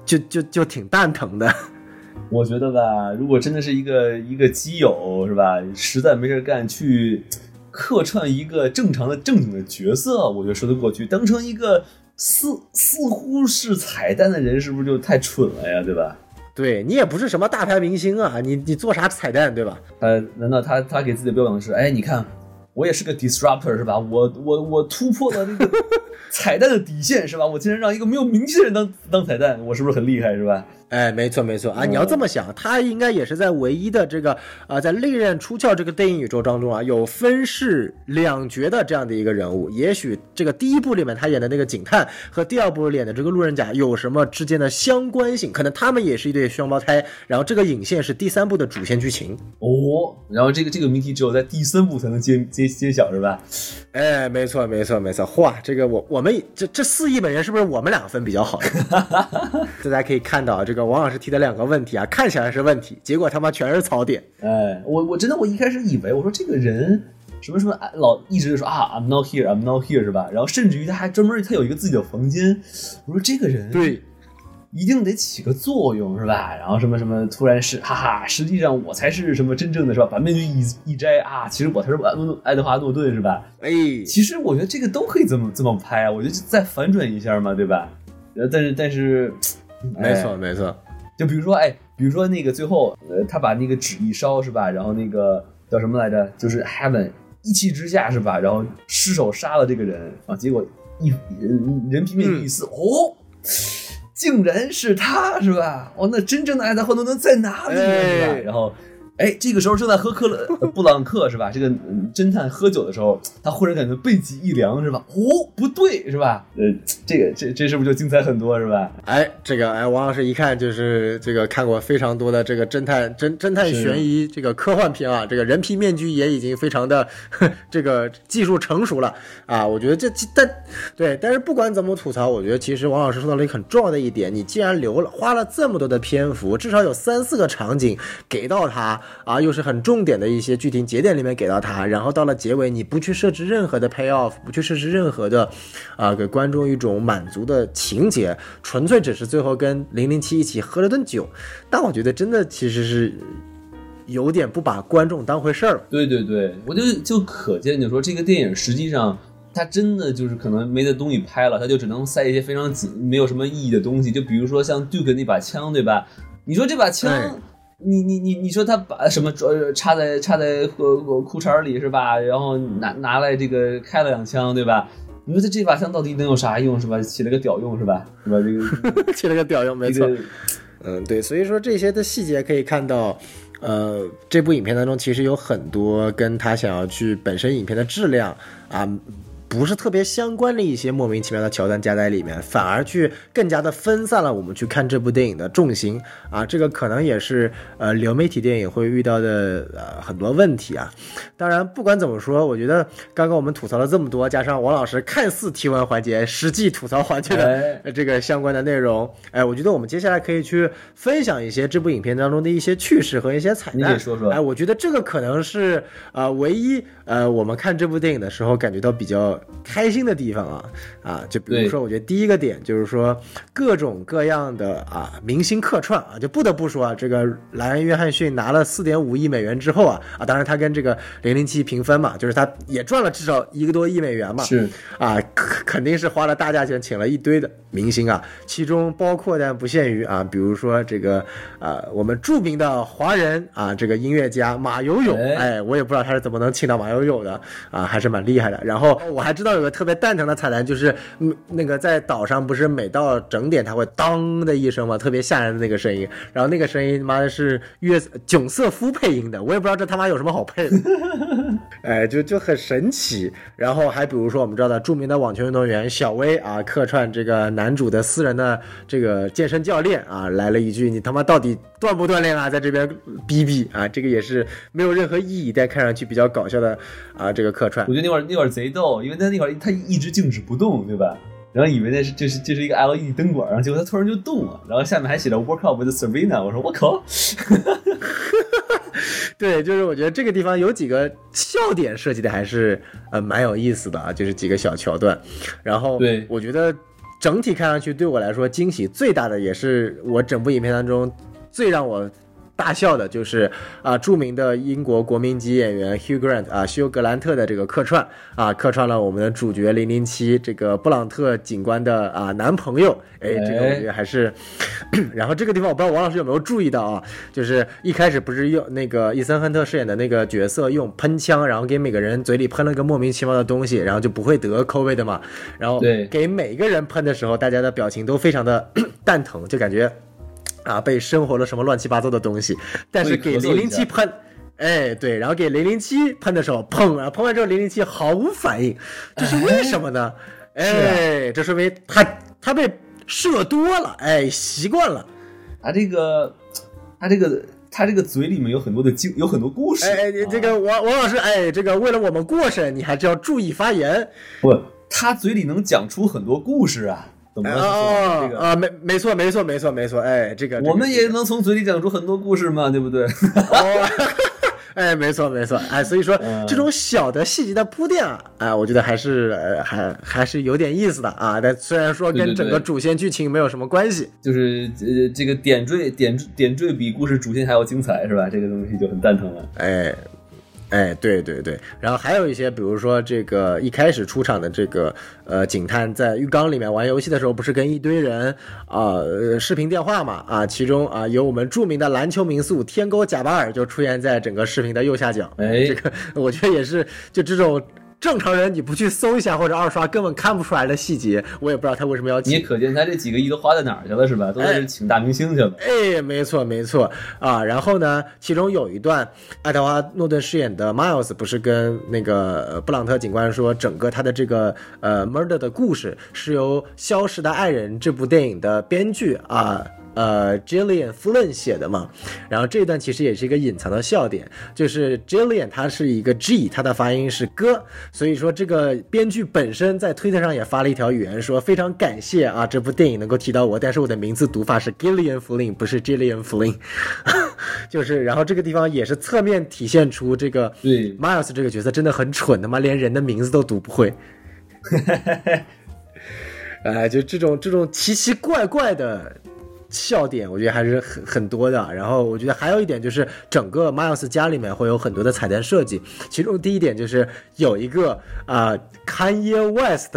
Speaker 1: 就就就挺蛋疼的。*laughs*
Speaker 2: 我觉得吧，如果真的是一个一个基友是吧，实在没事干去客串一个正常的正经的角色，我觉得说得过去。当成一个似似乎是彩蛋的人，是不是就太蠢了呀？对吧？
Speaker 1: 对你也不是什么大牌明星啊，你你做啥彩蛋对吧？
Speaker 2: 他难道他他给自己的标榜是，哎，你看我也是个 disruptor 是吧？我我我突破了那个 *laughs* 彩蛋的底线是吧？我竟然让一个没有名气的人当当彩蛋，我是不是很厉害是吧？
Speaker 1: 哎，没错没错啊！你要这么想，他应该也是在唯一的这个啊、在利刃出鞘这个电影宇宙当中啊，有分饰两角的这样的一个人物。也许这个第一部里面他演的那个警探和第二部里演的这个路人甲有什么之间的相关性？可能他们也是一对双胞胎。然后这个引线是第三部的主线剧情。
Speaker 2: 哦，然后这个这个谜题只有在第三部才能揭揭揭晓是吧？
Speaker 1: 哎，没错没错没错。哇，这个我我们这这四亿美元是不是我们两个分比较好？*laughs* 大家可以看到啊，这个王老师提的两个问题啊，看起来是问题，结果他妈全是槽点。
Speaker 2: 哎，我我真的我一开始以为我说这个人什么什么哎老一直就说啊 I'm not here I'm not here 是吧？然后甚至于他还专门他有一个自己的房间，我说这个人
Speaker 1: 对，
Speaker 2: 一定得起个作用是吧？然后什么什么突然是哈哈，实际上我才是什么真正的是吧？把面具一一摘啊，其实我才是爱爱德华诺顿是吧？
Speaker 1: 哎，
Speaker 2: 其实我觉得这个都可以这么这么拍啊，我觉得再反转一下嘛，对吧？呃，但是但是，
Speaker 1: 没错
Speaker 2: 哎
Speaker 1: 没错，
Speaker 2: 就比如说，哎，比如说那个最后，呃，他把那个纸一烧是吧？然后那个叫什么来着？就是 Heaven 一气之下是吧？然后失手杀了这个人啊，结果一人人皮面具一撕，哦，竟然是他是吧？哦，那真正的爱达·霍诺顿在哪里呢？是吧？
Speaker 1: 哎
Speaker 2: 然后。哎，这个时候正在喝克勒呃布朗克是吧？这个嗯侦探喝酒的时候，他忽然感觉背脊一凉是吧？哦，不对是吧？呃，这个这这是不是就精彩很多是吧？
Speaker 1: 哎，这个哎，王老师一看就是这个看过非常多的这个侦探侦侦探悬疑这个科幻片啊，这个人皮面具也已经非常的 *laughs* 这个技术成熟了啊。我觉得这但对，但是不管怎么吐槽，我觉得其实王老师说到了一个很重要的一点，你既然留了花了这么多的篇幅，至少有三四个场景给到他啊，又是很重点的一些剧情节点里面给到他，然后到了结尾你不去设置任何的 pay off，不去设置任何的啊给观众一种满足的情节，纯粹只是最后跟零零七一起喝了顿酒，但我觉得真的其实是有点不把观众当回事儿了。
Speaker 2: 对对对，我就就可见，就说这个电影实际上它真的就是可能没得东西拍了，它就只能塞一些非常紧没有什么意义的东西，就比如说像 Duke 那把枪，对吧？你说这把枪。
Speaker 1: 哎
Speaker 2: 你你你你说他把什么呃插在插在裤裤衩里是吧？然后拿拿来这个开了两枪对吧？你说他这把枪到底能有啥用是吧？起了个屌用是吧？是吧？这个 *laughs*
Speaker 1: 起了个屌用，没错。嗯，对，所以说这些的细节可以看到，呃，这部影片当中其实有很多跟他想要去本身影片的质量啊。不是特别相关的一些莫名其妙的桥段加在里面，反而去更加的分散了我们去看这部电影的重心啊，这个可能也是呃流媒体电影会遇到的呃很多问题啊。当然，不管怎么说，我觉得刚刚我们吐槽了这么多，加上王老师看似提问环节，实际吐槽环节的这个相关的内容，哎，我觉得我们接下来可以去分享一些这部影片当中的一些趣事和一些彩蛋。
Speaker 2: 你说说
Speaker 1: 哎，我觉得这个可能是呃唯一呃我们看这部电影的时候感觉到比较开心的地方啊啊，就比如说，我觉得第一个点就是说各种各样的啊明星客串啊，就不得不说啊，这个莱恩·约翰逊拿了四点五亿美元之后啊啊，当然他跟这个零零七平分嘛，就是他也赚了至少一个多亿美元嘛，
Speaker 2: 是。
Speaker 1: 啊，肯肯定是花了大价钱请了一堆的明星啊，其中包括但不限于啊，比如说这个啊，我们著名的华人啊，这个音乐家马友友，
Speaker 2: 哎。
Speaker 1: 哎，我也不知道他是怎么能请到马友都有的啊，还是蛮厉害的。然后我还知道有个特别蛋疼的彩蛋，就是嗯，那个在岛上不是每到整点他会当的一声嘛，特别吓人的那个声音，然后那个声音妈的是约囧瑟夫配音的，我也不知道这他妈有什么好配的。*laughs* 哎，就就很神奇。然后还比如说我们知道的著名的网球运动员小威啊，客串这个男主的私人的这个健身教练啊，来了一句：“你他妈到底锻不锻炼啊？”在这边逼逼啊，这个也是没有任何意义，但看上去比较搞笑的啊，这个客串
Speaker 2: 我。觉得那会儿那会儿贼逗，因为他那会儿他一直静止不动，对吧？然后以为那是这是这是一个 LED 灯管，然后结果他突然就动了，然后下面还写着 “Work out with Serena”，我说我靠 *laughs* *laughs*
Speaker 1: 对，就是我觉得这个地方有几个笑点设计的还是呃蛮有意思的啊，就是几个小桥段。然后
Speaker 2: 对
Speaker 1: 我觉得整体看上去对我来说惊喜最大的，也是我整部影片当中最让我大笑的，就是啊、著名的英国国民级演员 Hugh Grant 啊，休格兰特的这个客串啊，客串了我们的主角零零七这个布朗特警官的啊男朋友，哎，这个我觉得还是，*clears throat* 然后这个地方我不知道王老师有没有注意到啊，就是一开始不是用那个伊森亨特饰演的那个角色用喷枪，然后给每个人嘴里喷了个莫名其妙的东西，然后就不会得 COVID 的嘛，然后
Speaker 2: 对。
Speaker 1: 给每一个人喷的时候，大家的表情都非常的 *clears throat* 蛋疼，就感觉啊被生活了什么乱七八糟的东西，但是给零零七喷。哎，对，然后给零零七喷的时候，砰，然后喷完之后零零七毫无反应，这是为什么呢？*laughs* 哎，这说明他他被射多了，哎，习惯了。
Speaker 2: 他这个，他这个，他这个嘴里面有很多的经，有很多故事。
Speaker 1: 哎哎，这个王王老师，哎，这个为了我们过审，你还是要注意发言。
Speaker 2: 不，他嘴里能讲出很多故事啊，怎么了？
Speaker 1: 哦
Speaker 2: 这个
Speaker 1: 啊，没没错没错没错没错，哎，这个
Speaker 2: 我们也能从嘴里讲出很多故事嘛，对不对？
Speaker 1: 哦，哎，没错没错，哎，所以说
Speaker 2: 嗯
Speaker 1: 这种小的细节的铺垫啊，哎，我觉得还是呃还还是有点意思的啊。但虽然说跟整个主线剧情没有什么关系，
Speaker 2: 就是呃，这个点缀点点缀比故事主线还要精彩，是吧？这个东西就很蛋疼了。
Speaker 1: 哎。哎，对对对，然后还有一些，比如说这个一开始出场的这个呃警探在浴缸里面玩游戏的时候，不是跟一堆人啊、呃视频电话嘛啊，其中啊有我们著名的篮球名宿天勾贾巴尔就出现在整个视频的右下角，
Speaker 2: 哎。
Speaker 1: 这个我觉得也是就这种正常人你不去搜一下或者二刷根本看不出来的细节，我也不知道他为什么要。
Speaker 2: 你也可见他这几个亿都花在哪儿去了，是吧？都是请大明星去了。
Speaker 1: 哎，没错没错啊。然后呢，其中有一段，爱德华诺顿饰演的 Miles 不是跟那个呃布朗特警官说，整个他的这个呃 murder 的故事是由《消失的爱人》这部电影的编剧啊。呃，Gillian Flynn 写的嘛，然后这一段其实也是一个隐藏的笑点，就是 Gillian 它是一个 G，它的发音是哥，所以说这个编剧本身在推特上也发了一条语言说非常感谢啊这部电影能够提到我，但是我的名字读法是 Gillian Flynn，不是 Gillian Flynn，*laughs* 就是然后这个地方也是侧面体现出这个
Speaker 2: 对
Speaker 1: Miles 这个角色真的很蠢他妈，连人的名字都读不会。*laughs* 哎，就这种这种奇奇怪怪的笑点，我觉得还是很很多的。然后我觉得还有一点就是，整个 Miles 家里面会有很多的彩蛋设计，其中第一点就是有一个啊、Kanye West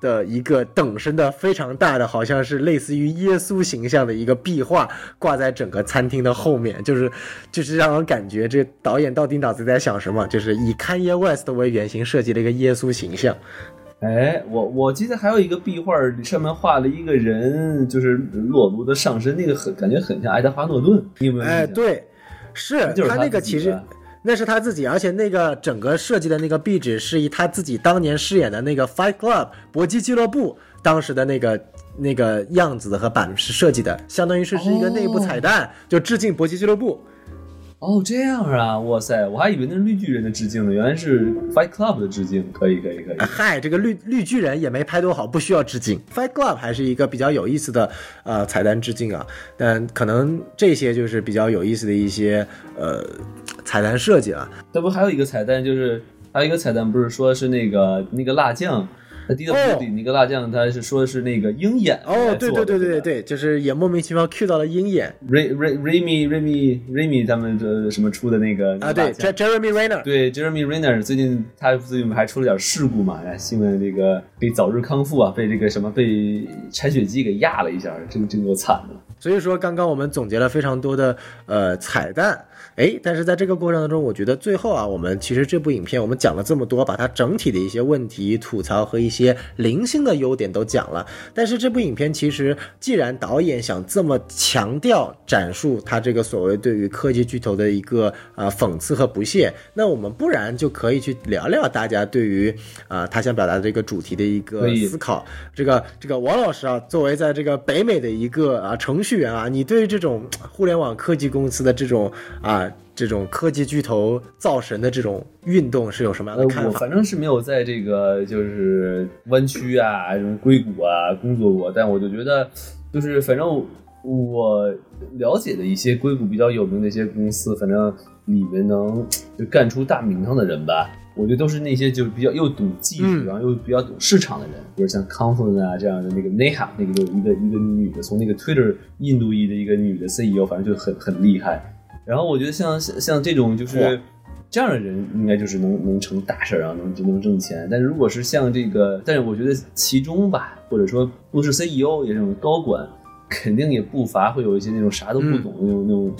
Speaker 1: 的一个等身的非常大的，好像是类似于耶稣形象的一个壁画，挂在整个餐厅的后面，就是就是让人感觉这导演到底脑子在想什么，就是以 Kanye West 为原型设计了一个耶稣形象。
Speaker 2: 哎，我我记得还有一个壁画，上面画了一个人，就是裸露的上身，那个很感觉很像爱德华诺顿，你有没有？
Speaker 1: 哎，对，是他那个其实那是他自己，而且那个整个设计的那个壁纸是以他自己当年饰演的那个 Fight Club 搏击俱乐部当时的那个那个样子的和版式设计的，相当于是是一个内部彩蛋，就致敬搏击俱乐部。
Speaker 2: 哦，这样啊，哇塞，我还以为那是绿巨人的致敬呢，原来是 Fight Club 的致敬，可以可以可以。
Speaker 1: 啊嗨，这个绿绿巨人也没拍多好，不需要致敬。Fight Club 还是一个比较有意思的呃彩蛋致敬啊，但可能这些就是比较有意思的一些呃彩蛋设计啊。
Speaker 2: 这不还有一个彩蛋，就是还有一个彩蛋，不是说是那个那个辣酱，他滴到
Speaker 1: 哦
Speaker 2: 里那个辣酱，他是说的是那个鹰眼
Speaker 1: 哦，对对对对对
Speaker 2: 对
Speaker 1: 对，就是也莫名其妙 Q 到了鹰眼
Speaker 2: ，Ray Ray Remy Remy Remy 他们的什么出的那个
Speaker 1: 啊，对
Speaker 2: 那个辣酱
Speaker 1: ，Jer-，Jeremy Renner。
Speaker 2: 对，Jeremy Renner 最近他最近还出了点事故嘛，哎，希望这个可以早日康复啊，被这个什么被铲雪机给压了一下，真真够惨的。
Speaker 1: 所以说，刚刚我们总结了非常多的呃彩蛋，哎，但是在这个过程当中，我觉得最后啊，我们其实这部影片我们讲了这么多，把它整体的一些问题、吐槽和一些零星的优点都讲了。但是这部影片其实，既然导演想这么强调展述他这个所谓对于科技巨头的一个啊、呃讽刺和不屑，那我们不然就可以去聊聊大家对于啊、他想表达的这个主题的一个思考。这个这个王老师啊，作为在这个北美的一个啊程序员啊，你对于这种互联网科技公司的这种啊这种科技巨头造神的这种运动是有什么样
Speaker 2: 呃
Speaker 1: 的，看法？
Speaker 2: 我反正是没有在这个就是湾区啊、什么硅谷啊工作过，但我就觉得，就是反正我了解的一些硅谷比较有名的一些公司，反正里面能就干出大名堂的人吧，我觉得都是那些就是比较又懂技术，
Speaker 1: 嗯
Speaker 2: 然后又比较懂市场的人，比如像 Confluent 啊这样的那个 Neha 那个就一个一个女的，从那个 Twitter 印度裔的一个女的 CEO，反正就很很厉害。然后我觉得像像像这种就是这样的人，应该就是能能成大事儿，然后能就能挣钱。但是如果是像这个，但是我觉得其中吧，或者说不是 CEO 也是这种高管，肯定也不乏会有一些那种啥都不懂的那种、那种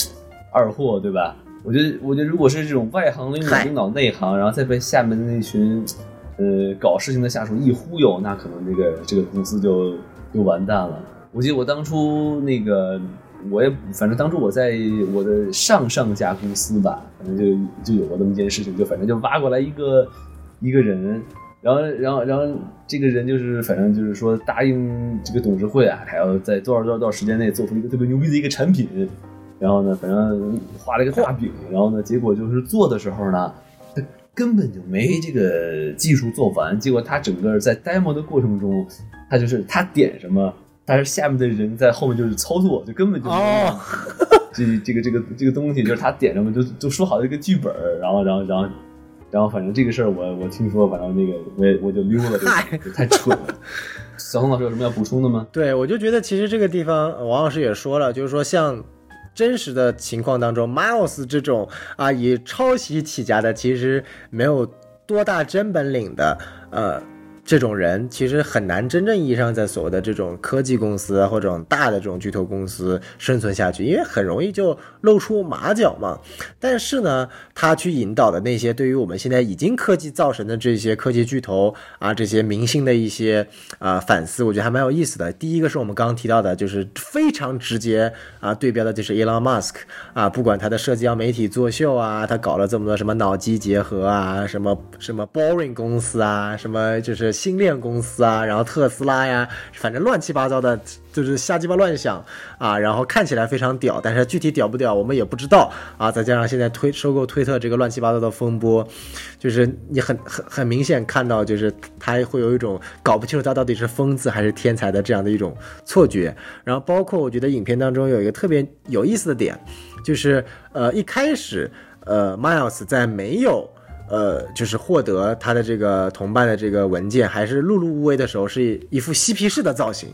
Speaker 2: 二货，对吧？我觉得，我觉得如果是这种外行领导
Speaker 1: 嗨
Speaker 2: 领导内行，然后再被下面的那群呃搞事情的下属一忽悠，那可能这个这个公司就就完蛋了。我记得我当初那个，我也反正当初我在我的上上家公司吧，反正就就有过这么一件事情，就反正就挖过来一个一个人，然后然后然后这个人就是反正就是说答应这个董事会啊，还要在多少多少多少时间内做出一个特别牛逼的一个产品，然后呢，反正画了一个大饼，然后呢，结果就是做的时候呢，他根本就没这个技术做完，结果他整个在 demo 的过程中，他就是他点什么，但是下面的人在后面就是操作，就根本就没有
Speaker 1: 哦 *laughs*
Speaker 2: 这这个这个这个东西，就是他点什么就就说好的一个剧本，然后然后然后然后反正这个事儿我我听说，反正那个我也我就溜了，
Speaker 1: 嗨
Speaker 2: 就太蠢了。*laughs* 小红老师有什么要补充的吗？
Speaker 1: 对，我就觉得其实这个地方，呃王老师也说了，就是说像真实的情况当中，Miles 这种啊以抄袭起家的，其实没有多大真本领的，呃。这种人其实很难真正意义上在所谓的这种科技公司或者大的这种巨头公司生存下去，因为很容易就露出马脚嘛。但是呢，他去引导的那些对于我们现在已经科技造神的这些科技巨头啊，这些明星的一些啊、反思，我觉得还蛮有意思的。第一个是我们刚刚提到的，就是非常直接啊对标的就是 Elon Musk 啊，不管他的社交媒体作秀啊，他搞了这么多什么脑机结合啊，什么什么 Boring 公司啊，什么就是星链公司啊，然后特斯拉呀，反正乱七八糟的，就是瞎鸡巴乱想啊，然后看起来非常屌，但是具体屌不屌我们也不知道啊。再加上现在推收购推特这个乱七八糟的风波，就是你很很很明显看到，就是他会有一种搞不清楚他到底是疯子还是天才的这样的一种错觉。然后包括我觉得影片当中有一个特别有意思的点，就是呃一开始呃 Miles 在没有。呃，就是获得他的这个同伴的这个文件，还是碌碌无为的时候，是一副嬉皮士的造型。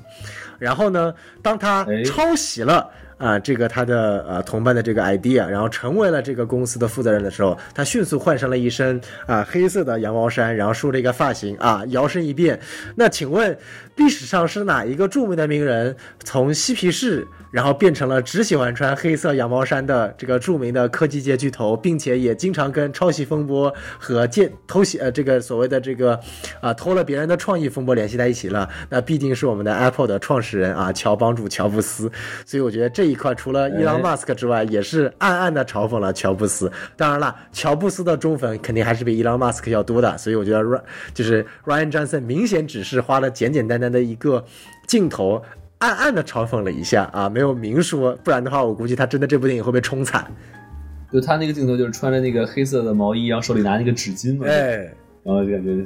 Speaker 1: 然后呢，当他
Speaker 2: 哎
Speaker 1: 抄袭了啊、这个他的呃同伴的这个 idea，然后成为了这个公司的负责人的时候，他迅速换上了一身啊、黑色的羊毛衫，然后梳了一个发型啊，摇身一变。那请问历史上是哪一个著名的名人从嬉皮士？然后变成了只喜欢穿黑色羊毛衫的这个著名的科技界巨头，并且也经常跟抄袭风波和借偷袭呃这个所谓的这个啊、偷了别人的创意风波联系在一起了，那必定是我们的 Apple 的创始人啊乔帮主乔布斯。所以我觉得这一块除了伊朗马斯克之外，也是暗暗的嘲讽了乔布斯。当然了，乔布斯的忠粉肯定还是比伊朗马斯克要多的，所以我觉得 Ryan 就是 Ryan Johnson 明显只是花了简简单单的一个镜头。暗暗的嘲讽了一下啊，没有明说，不然的话，我估计他真的这部电影会被冲惨。
Speaker 2: 就他那个镜头就是穿着那个黑色的毛衣，然后手里拿那个纸巾嘛，
Speaker 1: 哎，
Speaker 2: 然后就感觉，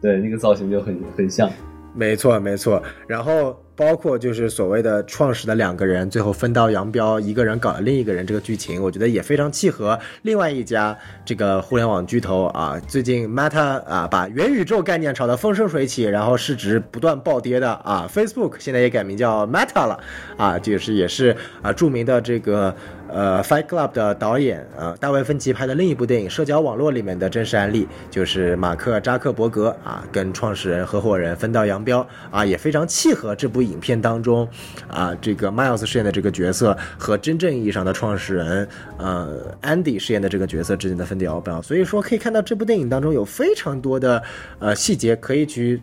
Speaker 2: 对那个造型就很很像。
Speaker 1: 没错，没错。然后包括就是所谓的创始的两个人，最后分道扬镳，一个人搞了另一个人，这个剧情我觉得也非常契合另外一家这个互联网巨头啊，最近 Meta 啊把元宇宙概念炒得风生水起，然后市值不断暴跌的啊，Facebook 现在也改名叫 Meta 了啊，就是也是啊著名的这个。呃，《Fight Club》的导演呃，大卫芬奇拍的另一部电影《社交网络》里面的真实案例，就是马克扎克伯格啊，跟创始人、合伙人分道扬镳啊，也非常契合这部影片当中啊，这个 Miles 饰演的这个角色和真正意义上的创始人呃 Andy 饰演的这个角色之间的分道扬镳。所以说，可以看到这部电影当中有非常多的呃细节可以去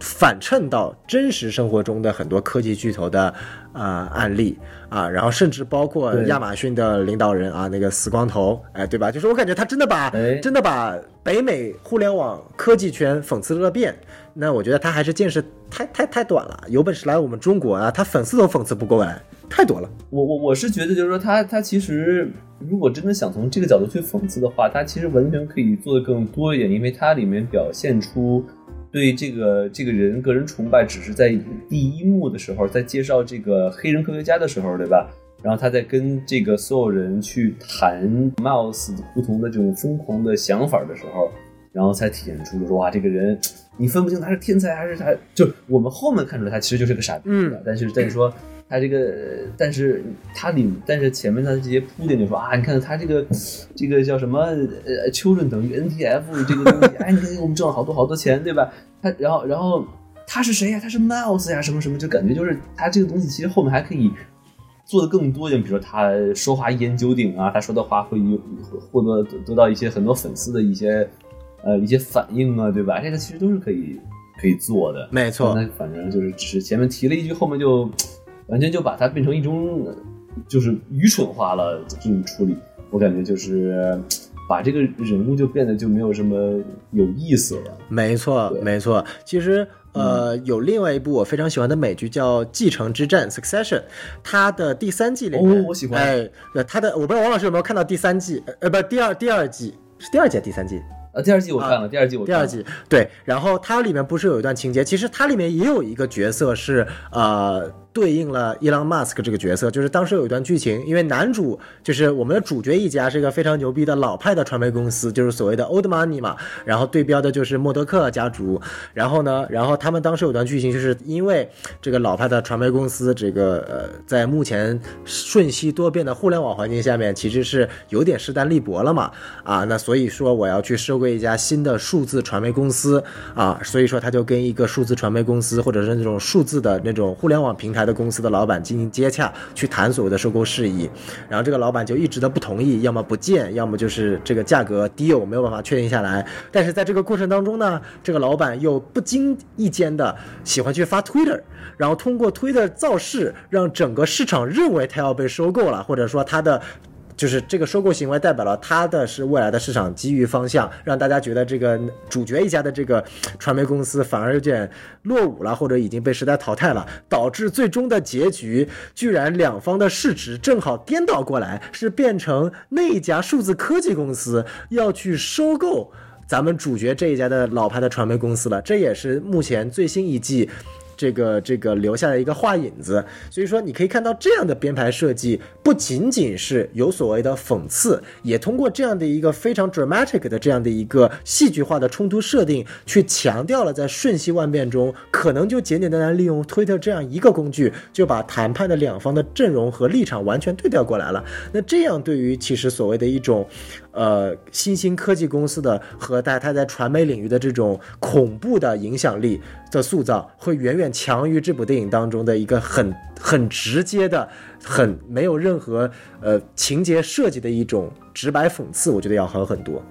Speaker 1: 反衬到真实生活中的很多科技巨头的啊、案例啊，然后甚至包括亚马逊的领导人啊，那个死光头，哎，对吧？就是我感觉他真的把、
Speaker 2: 哎
Speaker 1: 真的把北美互联网科技圈讽刺了个遍。那我觉得他还是见识太太太短了，有本事来我们中国啊，他粉丝都讽刺不过来，太多了。
Speaker 2: 我我我是觉得，就是说他他其实如果真的想从这个角度去讽刺的话，他其实完全可以做得更多一点，因为它里面表现出对这个这个人个人崇拜，只是在第一幕的时候，在介绍这个黑人科学家的时候，对吧？然后他在跟这个所有人去谈 Miles 不同的这种疯狂的想法的时候，然后才体现出说哇，这个人你分不清他是天才还是他，就我们后面看出来他其实就是个傻逼，
Speaker 1: 嗯
Speaker 2: 但是但是说他这个，但是他里，但是前面他的这些铺垫就说啊，你看他这个这个叫什么呃，children 等于 NTF 这个东西，哎，你看我们挣了好多好多钱，对吧？他然后然后他是谁呀？他是 Miles 呀，什么什么，就感觉就是他这个东西其实后面还可以。做的更多一点，比如说他说话一言九鼎啊，他说的话会有获得得到一些很多粉丝的一些呃一些反应啊，对吧？这个其实都是可以可以做的。
Speaker 1: 没错
Speaker 2: 那反正就是只是前面提了一句，后面就完全就把它变成一种呃就是愚蠢化了这种处理，我感觉就是把这个人物就变得就没有什么有意思了。
Speaker 1: 没错，没错。其实，呃，有另外一部我非常喜欢的美剧叫《继承之战》（Succession），它的第三季里面，
Speaker 2: 哦我喜欢
Speaker 1: 哎，呃它的我不知道王老师有没有看到第三季，呃，不，第二第二季是第二季还是第三季？
Speaker 2: 啊，第二季我看了，第二季我看了
Speaker 1: 第二季对，然后它里面不是有一段情节，其实它里面也有一个角色是呃对应了伊朗马斯克这个角色，就是当时有一段剧情，因为男主就是我们的主角一家是一个非常牛逼的老派的传媒公司，就是所谓的 old money 嘛，然后对标的就是默多克家族，然后呢，然后他们当时有段剧情，就是因为这个老派的传媒公司，这个呃，在目前瞬息多变的互联网环境下面，其实是有点势单力薄了嘛，啊，那所以说我要去收购一家新的数字传媒公司啊，所以说他就跟一个数字传媒公司或者是那种数字的那种互联网平台公司的老板进行接洽，去谈所谓的收购事宜，然后这个老板就一直的不同意，要么不见，要么就是这个价格低，我没有办法确定下来。但是在这个过程当中呢，这个老板又不经意间的喜欢去发 Twitter，然后通过 Twitter 造势，让整个市场认为他要被收购了，或者说他的。就是这个收购行为代表了他的是未来的市场机遇方向，让大家觉得这个主角一家的这个传媒公司反而有点落伍了，或者已经被时代淘汰了，导致最终的结局居然两方的市值正好颠倒过来，是变成那一家数字科技公司要去收购咱们主角这一家的老牌的传媒公司了，这也是目前最新一季。这个这个留下了一个画影子，所以说你可以看到这样的编排设计不仅仅是有所谓的讽刺，也通过这样的一个非常 dramatic 的这样的一个戏剧化的冲突设定，去强调了在瞬息万变中，可能就简简单单利用推特这样一个工具，就把谈判的两方的阵容和立场完全对调过来了。那这样对于其实所谓的一种。呃，新兴科技公司的和它它在传媒领域的这种恐怖的影响力的塑造，会远远强于这部电影当中的一个很很直接的、很没有任何呃情节设计的一种直白讽刺，我觉得要好很多。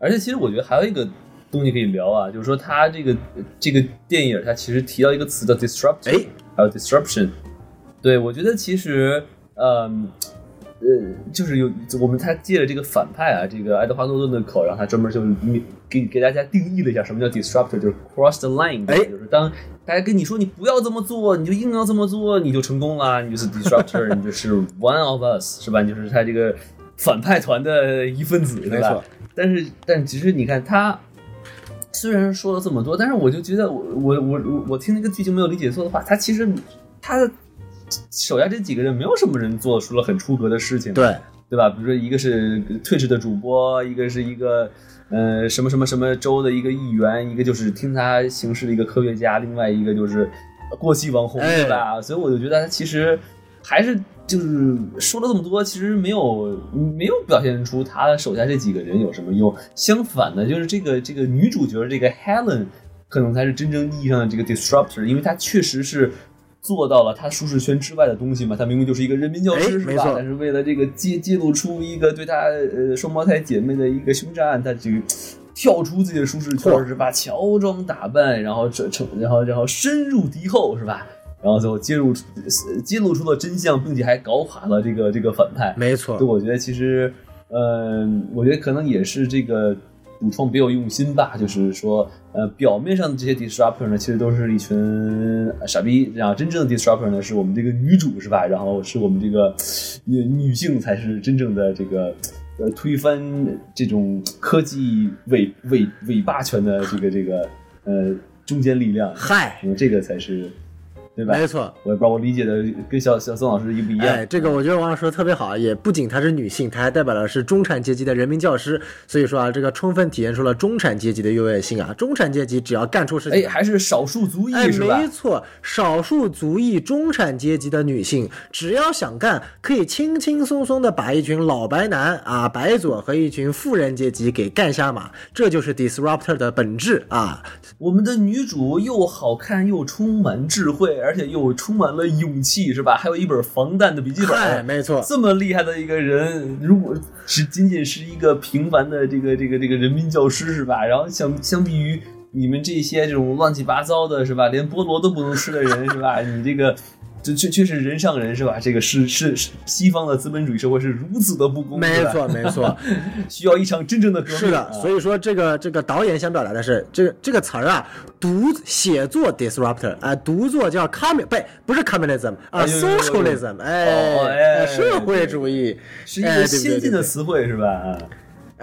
Speaker 2: 而且其实我觉得还有一个东西可以聊啊，就是说它这个这个电影它其实提到一个词叫 disruption，
Speaker 1: 哎
Speaker 2: 还有 disruption。对我觉得其实，嗯。呃，就是有我们他借了这个反派啊，这个爱德华诺顿的口，然后他专门就给给大家定义了一下什么叫 disruptor，就是 cross the line，
Speaker 1: 哎
Speaker 2: 就是当大家跟你说你不要这么做，你就硬要这么做，你就成功了，你就是 disruptor，你就是 one of us，是吧？你就是他这个反派团的一份子，对吧？但是，但其实你看他。虽然说了这么多，但是我就觉得我我我我我听那个剧情没有理解错的话，他其实他手下这几个人没有什么人做出了很出格的事情，
Speaker 1: 对，
Speaker 2: 对吧？比如说一个是 Twitch 的主播，一个是一个呃什么什么什么州的一个议员，一个就是听他行事的一个科学家，另外一个就是过气网红，
Speaker 1: 哎
Speaker 2: 对吧？所以我就觉得他其实还是就是说了这么多，其实没有没有表现出他手下这几个人有什么用。相反的，就是这个这个女主角这个 Helen 可能才是真正意义上的这个 disruptor，因为她确实是。做到了他舒适圈之外的东西嘛？他明明就是一个人民教师，是吧？但是为了这个揭揭露出一个对他呃双胞胎姐妹的一个凶杀案，他这个跳出自己的舒适圈，
Speaker 1: 嚯
Speaker 2: 是吧？乔装打扮，然后这成，然后然后深入敌后，是吧？然后最后揭露揭露出了真相，并且还搞垮了这个这个反派。
Speaker 1: 没错
Speaker 2: 对，，我觉得其实，呃，我觉得可能也是这个主创别有用心吧，就是说，呃，表面上的这些 disruptor 呢，其实都是一群呃傻逼，然后真正的 disruptor 呢，是我们这个女主是吧？然后是我们这个女女性才是真正的这个。呃，推翻这种科技伪伪伪霸权的这个这个呃中坚力量，
Speaker 1: 嗨，
Speaker 2: 嗯，这个才是，对吧？
Speaker 1: 没错。
Speaker 2: 我也不知道我理解的跟小小宋老师一不一样。
Speaker 1: 哎，这个我觉得王老师说的特别好，也不仅她是女性，她还代表的是中产阶级的人民教师。所以说啊，这个充分体现出了中产阶级的优越性啊！中产阶级只要干出事情，
Speaker 2: 哎，还是少数族裔
Speaker 1: 哎，
Speaker 2: 是吧
Speaker 1: 没？错，少数族裔中产阶级的女性，只要想干，可以轻轻松松的把一群老白男啊、白左和一群富人阶级给干下马，这就是 disruptor 的本质啊！
Speaker 2: 我们的女主又好看又充满智慧，而且又充满了勇气，是吧？还有一本防弹的笔记
Speaker 1: 嗨，
Speaker 2: 本。
Speaker 1: 没错，
Speaker 2: 这么厉害的一个人，如果只仅仅是一个平凡的这个这个这个人民教师是吧？然后相相比于你们这些这种乱七八糟的是吧，连菠萝都不能吃的人是吧？你这个这确确实人上人是吧？这个是是是西方的资本主义社会是如此的不公，是吧
Speaker 1: 没错，没错。*laughs*
Speaker 2: 需要一场真正的革命。
Speaker 1: 是的，
Speaker 2: 啊
Speaker 1: 所以说这个这个导演想表达的是，这个这个词儿啊，读写作 disruptor 啊、读作叫 commun 不不是 communism 啊、socialism 哎、
Speaker 2: 哦哎
Speaker 1: 哎社会主义
Speaker 2: 是一个先进的词汇是吧？啊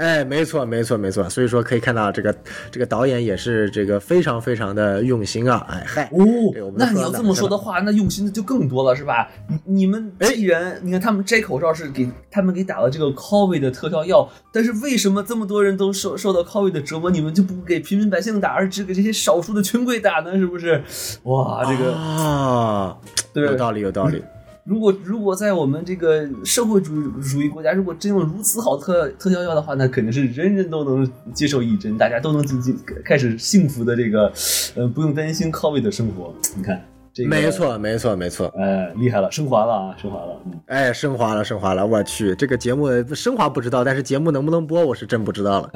Speaker 1: 哎，没错，没错，没错。所以说可以看到这个这个导演也是这个非常非常的用心啊！哎嗨，
Speaker 2: 哦那你要这么
Speaker 1: 说
Speaker 2: 的话，那用心的就更多了，是吧？你你们
Speaker 1: 哎
Speaker 2: 既然你看他们摘口罩是给他们给打了这个 COVID 的特效药，但是为什么这么多人都受受到 COVID 的折磨，你们就不给平民百姓打，而只给这些少数的权贵打呢？是不是？哇，这个、
Speaker 1: 啊，
Speaker 2: 对
Speaker 1: 有道理，有道理。
Speaker 2: 如果如果在我们这个社会主义主义国家，如果真有如此好特特效药的话，那肯定是人人都能接受一针，大家都能进进开始幸福的这个，呃，不用担心 COVID 的生活。你看，这个
Speaker 1: 没，错，没错，没错。
Speaker 2: 哎，厉害了，升华了啊，升华了。嗯，
Speaker 1: 哎，升华了，升华了！我去，这个节目升华不知道，但是节目能不能播，我是真不知道了。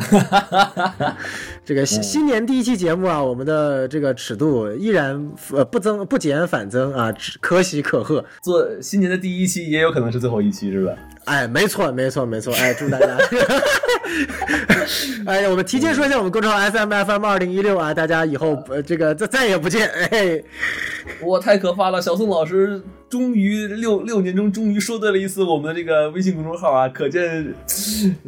Speaker 1: *laughs* 这个新新年第一期节目啊，我们的这个尺度依然呃不增不减反增啊，可喜可贺。
Speaker 2: 做新年的第一期也有可能是最后一期，是吧？
Speaker 1: 哎，没错，没错，没错。哎，祝大家。*laughs* 哎，我们提前说一下我们公众号 S M F M 二零一六啊，大家以后呃这个再再也不见。哎，
Speaker 2: 我，太可怕了！小宋老师终于六六年中终于说对了一次我们的这个微信公众号啊，*laughs* 可见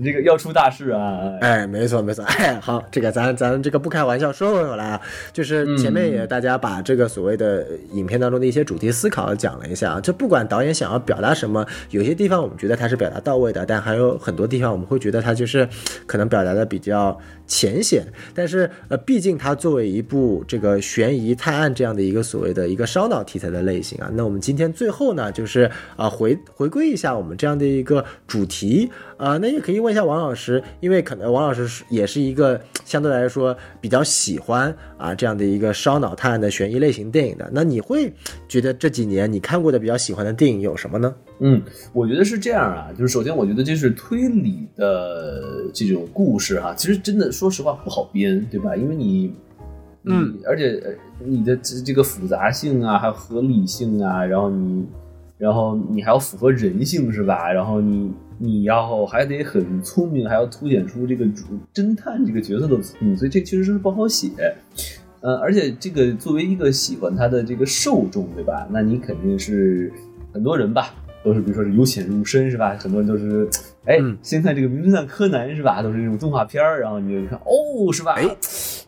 Speaker 2: 这个要出大事啊！
Speaker 1: 哎，没错没错，*laughs* 哎，好，这个咱咱这个不开玩笑，说回来啊，就是前面也大家把这个所谓的影片当中的一些主题思考讲了一下啊，就不管导演想要表达什么，有些地方我们觉得他是表达到位的，但还有很多地方我们会觉得他就是可能表达的比较浅显，但是呃，毕竟它作为一部这个悬疑探案这样的一个所谓的一个烧脑题材的类型啊，那我们今天最后呢，就是啊、回回归一下我们这样的一个主题啊、那也可以问一下王老师，因为可能王老师也是一个相对来说比较喜欢啊这样的一个烧脑探案的悬疑类型电影的，那你会觉得这几年你看过的比较喜欢的电影有什么呢？
Speaker 2: 嗯，我觉得是这样啊，就是首先我觉得这是推理的这种故事哈、其实真的说实话不好编，对吧？因为你，
Speaker 1: 嗯，
Speaker 2: 而且呃你的这这个复杂性啊，还有合理性啊，然后你，然后你还要符合人性是吧？然后你你要还得很聪明，还要凸显出这个主侦探这个角色的聪明，所以这确实是不好写。呃，而且这个作为一个喜欢他的这个受众，对吧？那你肯定是很多人吧，都是比如说是由浅入深，是吧？很多人都是，哎，
Speaker 1: 嗯
Speaker 2: 先看这个《名侦探柯南》是吧？都是那种动画片儿，然后你就看，哦，是吧？
Speaker 1: 哎，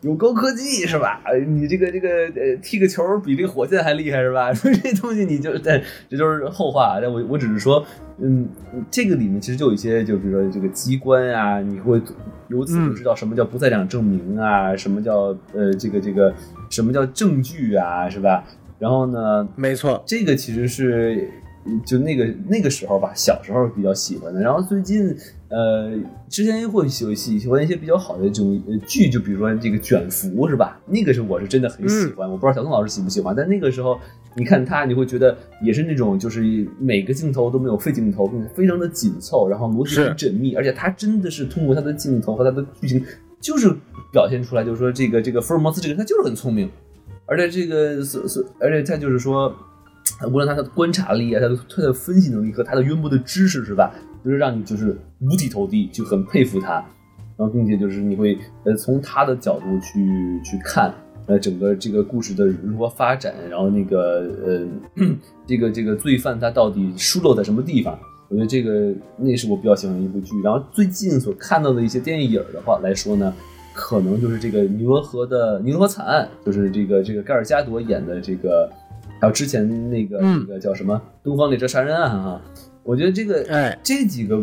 Speaker 2: 有高科技是吧？呃你这个这个呃踢个球比这个火箭还厉害是吧？说 *laughs* 这东西你就但这就是后话。但我我只是说，嗯，这个里面其实就有一些，就比如说这个机关啊，你会由此就知道什么叫不在场证明啊，什么叫呃这个这个什么叫证据啊，是吧？然后呢，
Speaker 1: 没错，
Speaker 2: 这个其实是就那个那个时候吧，小时候比较喜欢的。然后最近呃，之前会喜喜喜欢一些比较好的这种呃剧，就比如说这个卷福是吧？那个是我是真的很喜欢，我不知道小宋老师喜不喜欢，但那个时候你看他，你会觉得也是那种就是每个镜头都没有废镜头，并且非常的紧凑，然后逻辑很缜密，而且他真的是通过他的镜头和他的剧情，就是表现出来，就是说这个这个福尔摩斯这个人他就是很聪明。而且这个所所，而且他就是说，无论他的观察力啊，他的他的分析能力和他的渊博的知识是吧，就是让你就是五体投地，就很佩服他。然后并且就是你会呃从他的角度去去看呃整个这个故事的如何发展，然后那个呃这个这个罪犯他到底疏漏在什么地方。我觉得这个那是我比较喜欢的一部剧。然后最近所看到的一些电影的话来说呢，可能就是这个尼罗河的尼罗河惨案，就是这个这个盖尔加朵演的这个，还有之前那个、
Speaker 1: 嗯
Speaker 2: 那个叫什么《东方列车杀人案》哈，我觉得这个
Speaker 1: 哎
Speaker 2: 这几个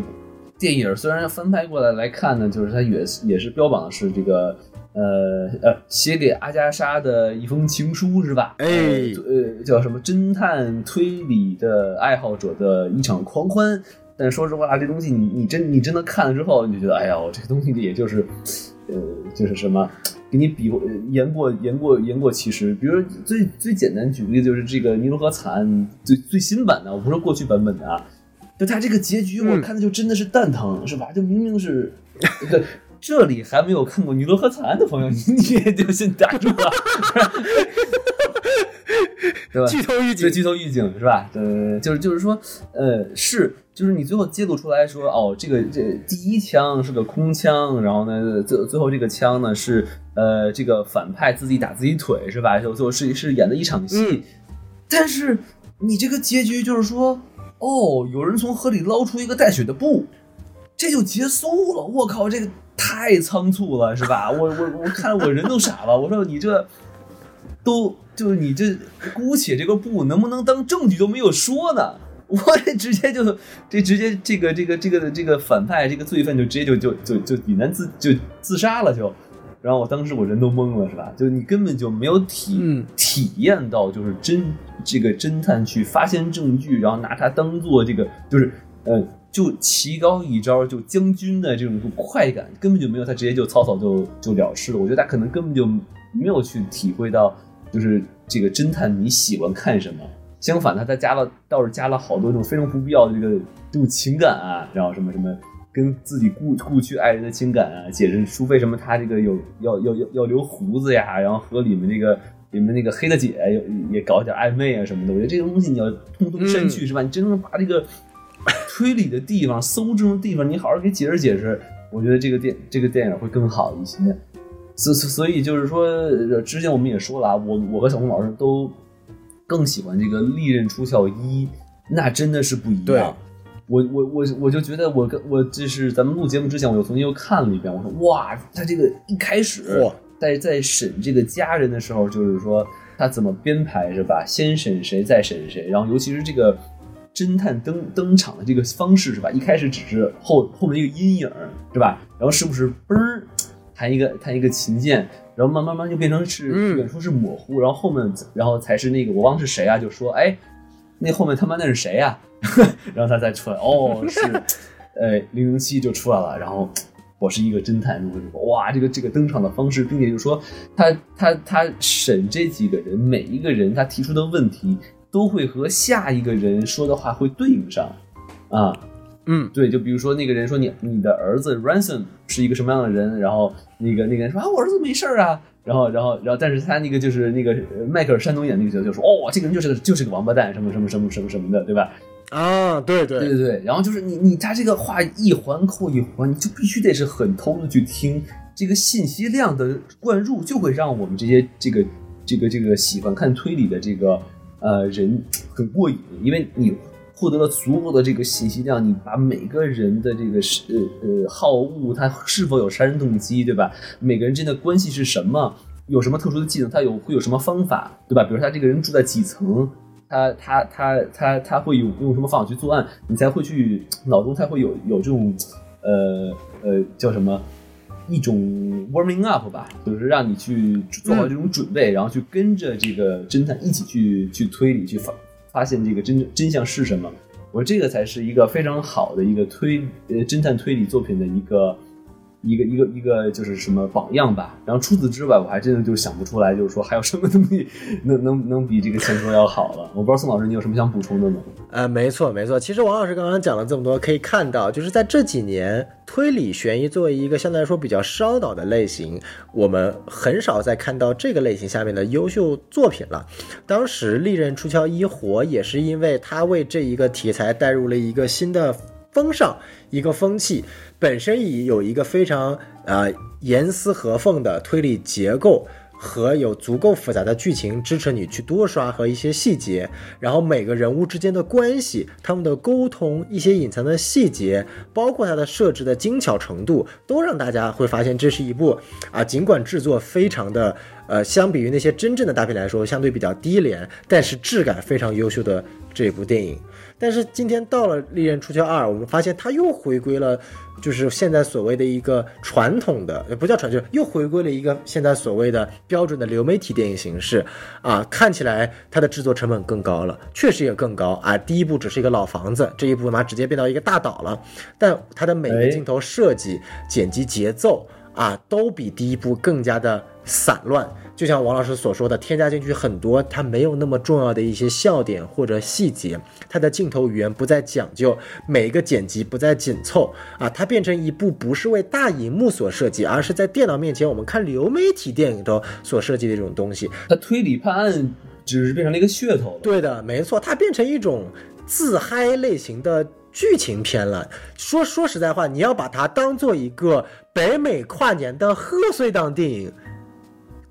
Speaker 2: 电影虽然翻拍过来来看呢，就是它也也是标榜的是这个呃呃写给阿加莎的一封情书是吧？
Speaker 1: 哎
Speaker 2: 呃呃叫什么侦探推理的爱好者的一场狂欢。但说实话，这东西你你真你真的看了之后，你就觉得哎呀，我这个东西也就是，呃，就是什么，给你比言过言过言过其实。比如最最简单举个例子，就是这个尼罗河惨案最最新版的，我不是过去版本的啊，就他这个结局，我
Speaker 1: 嗯
Speaker 2: 看的就真的是蛋疼，是吧？就明明是，*laughs* 对，这里还没有看过《尼罗河惨案》的朋友，你你也就先打住吧，*laughs* 对吧？
Speaker 1: 剧透预警，
Speaker 2: 这剧透预警是吧？呃，就是就是说，呃，是就是你最后揭露出来说，哦，这个这第一枪是个空枪，然后呢，最最后这个枪呢是呃这个反派自己打自己腿是吧？就最后是是演的一场戏，
Speaker 1: 嗯
Speaker 2: 但是你这个结局就是说，哦，有人从河里捞出一个带血的布，这就结束了。我靠，这个太仓促了，是吧？我我我看我人都傻了。我说你这都就是你这姑且这个布能不能当证据都没有说呢？我这直接就这直接这个这个这个这个反派这个罪犯就直接就就就就引燃自就自杀了就。然后我当时我人都懵了，是吧？就你根本就没有体、
Speaker 1: 嗯
Speaker 2: 体验到，就是侦这个侦探去发现证据，然后拿它当做这个就是呃，就棋高一招就将军的这种快感，根本就没有，他直接就草草就就了事了。我觉得他可能根本就没有去体会到，就是这个侦探你喜欢看什么。相反，他他加了倒是加了好多这种非常不必要的这个这种情感啊，然后什么什么跟自己故故去爱人的情感啊，解释除非什么他这个有要要要要留胡子呀，然后和里面那个里面那个黑的姐也也搞点暧昧啊什么的。我觉得这个东西你要通通删去、是吧？你真正把这个推理的地方、搜证的地方，你好好给解释解释，我觉得这个电这个电影会更好一些。所所所以就是说，呃之前我们也说了啊，我我和小红老师都更喜欢这个《利刃出鞘一》，那真的是不一样。我我我我就觉得我跟我这是咱们录节目之前，我又重新又看了一遍，我说哇，他这个一开始
Speaker 1: 嚯
Speaker 2: 在在审这个家人的时候，就是说他怎么编排是吧？先审谁，再审谁，然后尤其是这个侦探登登场的这个方式是吧？一开始只是后后面一个阴影是吧？然后是不是嘣儿弹一个弹一个琴键，然后慢慢慢就变成是
Speaker 1: 嗯
Speaker 2: 远处是模糊，然后后面然后才是那个我忘了是谁啊，就说哎，那后面他妈那是谁呀、*laughs* 然后他再出来，哦是，呃零零七就出来了，然后。我是一个侦探，如何如何，哇，这个这个登场的方式，并且就是说，他他他审这几个人，每一个人他提出的问题，都会和下一个人说的话会对应上，啊，
Speaker 1: 嗯，
Speaker 2: 对，就比如说那个人说你你的儿子 Ransom 是一个什么样的人，然后那个那个人说啊我儿子没事儿啊，然后然后然后但是他那个就是那个呃迈克尔山东演那个角色就说哦这个人就是个就是个王八蛋什么什么什么什么什么的，对吧？
Speaker 1: 啊，对对
Speaker 2: 对对对，然后就是你你他这个话一环扣一环，你就必须得是很投入的去听，这个信息量的灌入就会让我们这些这个这个这个喜欢看推理的这个呃人很过瘾，因为你获得了足够的这个信息量，你把每个人的这个是呃呃好恶，他是否有杀人动机，对吧？每个人之间的关系是什么？有什么特殊的技能？他有会有什么方法，对吧？比如他这个人住在几层，他他他他他会用用什么方法去作案，你才会去脑中才会有有这种呃呃叫什么一种 warming up 吧，就是让你去做好这种准备，然后去跟着这个侦探一起去去推理，去发发现这个真真相是什么。我说这个才是一个非常好的一个推呃侦探推理作品的一个一个一个一个就是什么榜样吧。然后除此之外，我还真的就想不出来，就是说还有什么东西能能能比这个前说要好了。我不知道宋老师你有什么想补充的吗？
Speaker 1: 呃，没错没错。其实王老师刚刚讲了这么多，可以看到，就是在这几年，推理悬疑作为一个相对来说比较烧脑的类型，我们很少再看到这个类型下面的优秀作品了。当时《利刃出鞘一》火，也是因为它为这一个题材带入了一个新的风尚，一个风气，本身已有一个非常呃严丝合缝的推理结构。和有足够复杂的剧情支持你去多刷和一些细节，然后每个人物之间的关系、他们的沟通、一些隐藏的细节，包括它的设置的精巧程度，都让大家会发现这是一部啊，尽管制作非常的呃，相比于那些真正的大片来说，相对比较低廉，但是质感非常优秀的这部电影。但是今天到了《利刃出鞘二》，我们发现它又回归了，就是现在所谓的一个传统的，呃不叫传，就是又回归了一个现在所谓的标准的流媒体电影形式啊。看起来它的制作成本更高了，确实也更高啊。第一部只是一个老房子，这一部嘛直接变到一个大岛了，但它的每个
Speaker 2: 哎
Speaker 1: 镜头设计、剪辑节奏啊，都比第一部更加的散乱。就像王老师所说的，添加进去很多它没有那么重要的一些笑点或者细节，它的镜头语言不再讲究，每一个剪辑不再紧凑啊，它变成一部不是为大荧幕所设计，而是在电脑面前我们看流媒体电影中所设计的一种东西。
Speaker 2: 它推理判案只是变成了一个噱头。
Speaker 1: 对的，没错，它变成一种自嗨类型的剧情片了。说说实在话，你要把它当做一个北美跨年的贺岁档电影，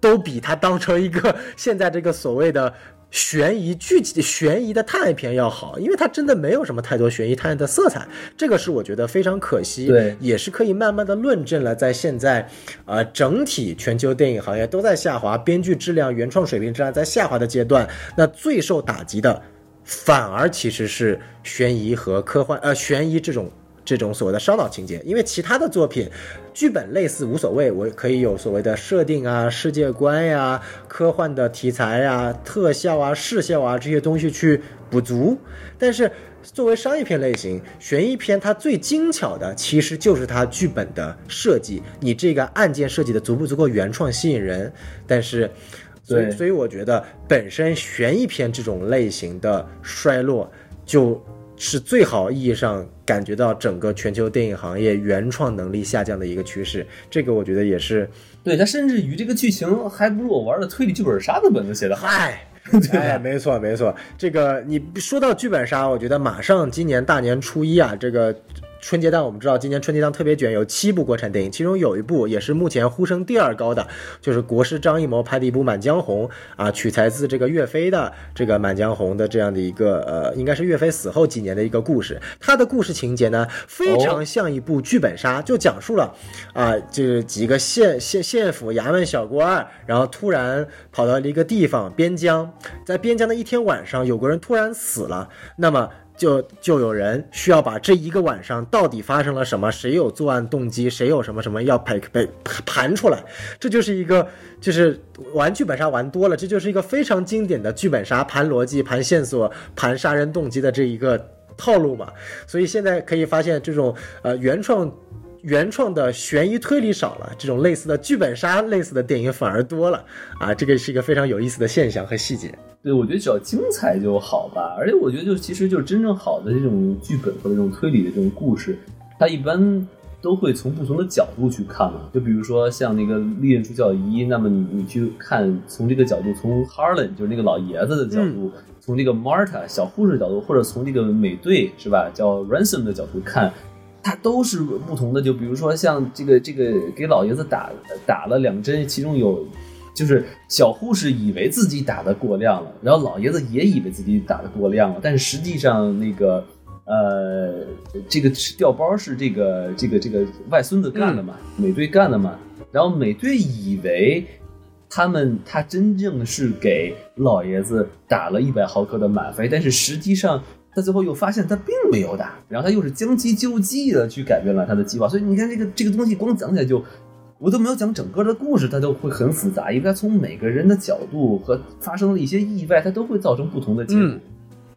Speaker 1: 都比它当成一个现在这个所谓的。悬疑剧情、悬疑的探案片要好，因为它真的没有什么太多悬疑探案的色彩，这个是我觉得非常可惜。
Speaker 2: 对
Speaker 1: 也是可以慢慢的论证了，在现在，呃，整体全球电影行业都在下滑，编剧质量、原创水平质量在下滑的阶段，那最受打击的，反而其实是悬疑和科幻，呃，悬疑这种这种所谓的烧脑情节，因为其他的作品，剧本类似无所谓，我可以有所谓的设定啊、世界观呀、科幻的题材呀、特效啊、视效啊这些东西去补足，但是。作为商业片类型，悬疑片它最精巧的其实就是它剧本的设计，你这个案件设计的足不足够原创吸引人。但是，所以所以我觉得本身悬疑片这种类型的衰落，就是最好意义上感觉到整个全球电影行业原创能力下降的一个趋势。这个我觉得也是，
Speaker 2: 对，它甚至于这个剧情还不如我玩的推理剧本杀的本子写的好。
Speaker 1: 嗨。*laughs* 哎，没错没错，这个你说到剧本杀，我觉得马上今年大年初一啊，这个春节档我们知道今年春节档特别卷，有七部国产电影，其中有一部也是目前呼声第二高的，就是国师张艺谋拍的一部《满江红》啊，取材自这个岳飞的这个《满江红》的这样的一个呃，应该是岳飞死后几年的一个故事。它的故事情节呢，非常像一部剧本杀，就讲述了啊，就是几个县县县府衙门小官儿，然后突然跑到了一个地方边疆，在边疆的一天晚上，有个人突然死了，那么。就就有人需要把这一个晚上到底发生了什么，谁有作案动机，谁有什么什么要被被盘出来，这就是一个就是玩剧本杀玩多了，这就是一个非常经典的剧本杀盘逻辑、盘线索、盘杀人动机的这一个套路嘛。所以现在可以发现，这种呃原创。原创的悬疑推理少了，这种类似的剧本杀类似的电影反而多了啊，这个是一个非常有意思的现象和细节。
Speaker 2: 对，我觉得只要精彩就好吧。而且我觉得，就其实就是真正好的这种剧本和这种推理的这种故事，它一般都会从不同的角度去看嘛。就比如说像那个《利刃出鞘一》，那么你你去看从这个角度，从 Harlan 就是那个老爷子的角度，从这个 Marta 小护士角度，或者从这个美队是吧，叫 Ransom 的角度看。它都是不同的，就比如说像这个这个给老爷子打打了两针，其中有就是小护士以为自己打的过量了，然后老爷子也以为自己打的过量了，但是实际上那个呃这个是调包是这个这个这个外孙子干的嘛，美队干的嘛，然后美队以为他们他真正是给老爷子打了一百毫克的吗啡，但是实际上。他最后又发现他并没有打，然后他又是将计就计的去改变了他的计划，所以你看这个这个东西光讲起来就，我都没有讲整个的故事，它都会很复杂，因为它从每个人的角度和发生的一些意外，它都会造成不同的结果。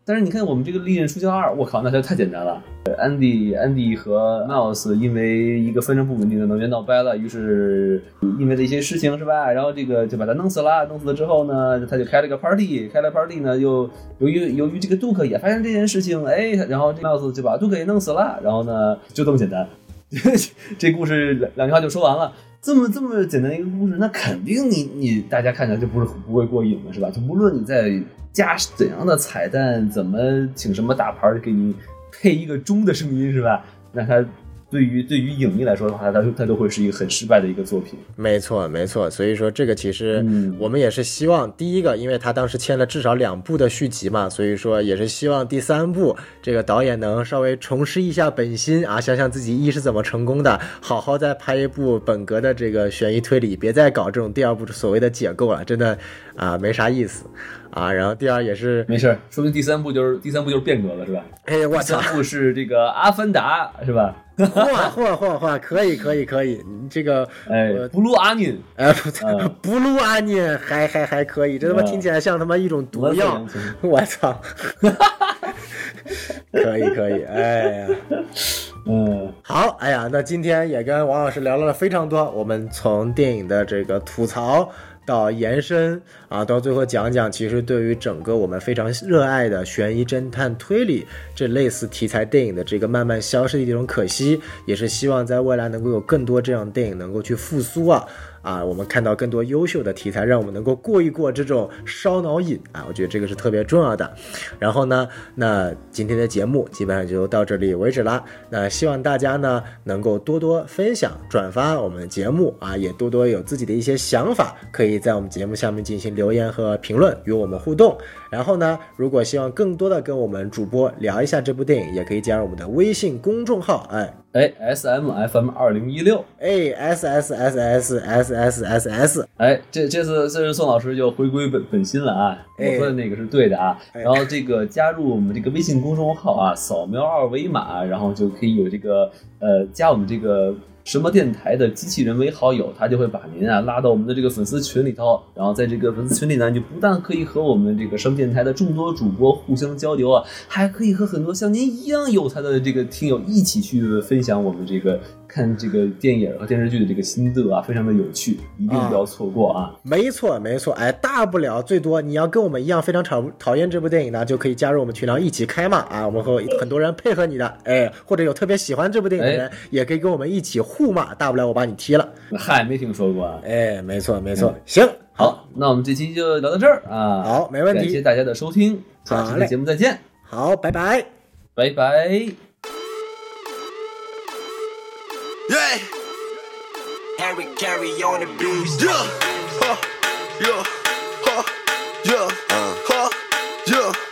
Speaker 2: 但是你看我们这个《利刃出鞘二》，我靠，那就太简单了。安迪、安迪和 Miles 因为一个非常不稳定的能源闹掰了，于是因为的一些事情是吧？然后这个就把他弄死了。弄死了之后呢，他就开了个 party，开了 party 呢，又由于由于这个杜克也发现这件事情，哎，然后这 Miles 就把杜克也弄死了。然后呢，就这么简单，*laughs* 这故事两两句话就说完了。这么这么简单一个故事，那肯定你你大家看起来就不是不会过瘾了，是吧？就无论你在加怎样的彩蛋，怎么请什么大牌儿给你配一个钟的声音，是吧？那他对于对于影迷来说的话，它它都会是一个很失败的一个作品。
Speaker 1: 没错，没错。所以说，这个其实
Speaker 2: 嗯
Speaker 1: 我们也是希望，第一个，因为他当时签了至少两部的续集嘛，所以说也是希望第三部这个导演能稍微重拾一下本心啊，想想自己一是怎么成功的，好好再拍一部本格的这个悬疑推理，别再搞这种第二部所谓的解构了，真的啊没啥意思啊。然后第二也是，
Speaker 2: 没事儿，说明第三部就是第三部就是变革了，是吧？
Speaker 1: 哎，我操
Speaker 2: 第
Speaker 1: 操
Speaker 2: 三，部是这个《阿凡达》，是吧？
Speaker 1: 嚯嚯嚯嚯，可以可以可以，你这个
Speaker 2: 哎
Speaker 1: 我，
Speaker 2: 布鲁阿宁，
Speaker 1: 哎，不
Speaker 2: 嗯
Speaker 1: 不录安妮还还还可以，这他妈
Speaker 2: 嗯
Speaker 1: 听起来像他妈一种毒药。我操！*laughs* 可以可以，哎呀，
Speaker 2: 嗯，
Speaker 1: 好，哎呀，那今天也跟王老师聊了非常多，我们从电影的这个吐槽。到延伸啊，到最后讲讲，其实对于整个我们非常热爱的悬疑、侦探、推理这类似题材电影的这个慢慢消失的一种可惜，也是希望在未来能够有更多这样电影能够去复苏啊啊，我们看到更多优秀的题材，让我们能够过一过这种烧脑瘾啊，我觉得这个是特别重要的。然后呢，那今天的节目基本上就到这里为止啦。那希望大家呢能够多多分享、转发我们的节目啊，也多多有自己的一些想法，可以在我们节目下面进行留言和评论，与我们互动。然后呢，如果希望更多的跟我们主播聊一下这部电影，也可以加入我们的微信公众号，哎
Speaker 2: 哎，S M F M 二零一六，
Speaker 1: 哎，S S S S S S S S，
Speaker 2: 哎，这这次这次宋老师就回归本本心了啊，我说的那个是对的啊，然后这个加入我们这个微信公众号啊，扫描二维码，然后就可以有这个呃加我们这个什么电台的机器人为好友，他就会把您啊拉到我们的这个粉丝群里头。然后在这个粉丝群里呢，你就不但可以和我们这个什么电台的众多主播互相交流啊，还可以和很多像您一样有才的这个听友一起去分享我们这个看这个电影和电视剧的这个心得啊，非常的有趣，一定不要错过啊！
Speaker 1: 没错，没错，哎，大不了最多你要跟我们一样非常讨讨厌这部电影呢，就可以加入我们群，聊一起开骂啊，我们会有很多人配合你的，哎，或者有特别喜欢这部电影的人，也可以跟我们一起互骂，大不了我把你踢了，
Speaker 2: 嗨，没听说过啊。
Speaker 1: 哎，没错，没错，行，
Speaker 2: 好，那我们这期就聊到这儿啊。
Speaker 1: 好没问题
Speaker 2: 感谢大家的收听，下期的
Speaker 1: 好嘞
Speaker 2: 节目再见，
Speaker 1: 好，拜拜。
Speaker 2: 拜拜。
Speaker 3: Harry carry on the beat. Yeah. Huh. Yeah. Huh. Yeah. Huh. Yeah.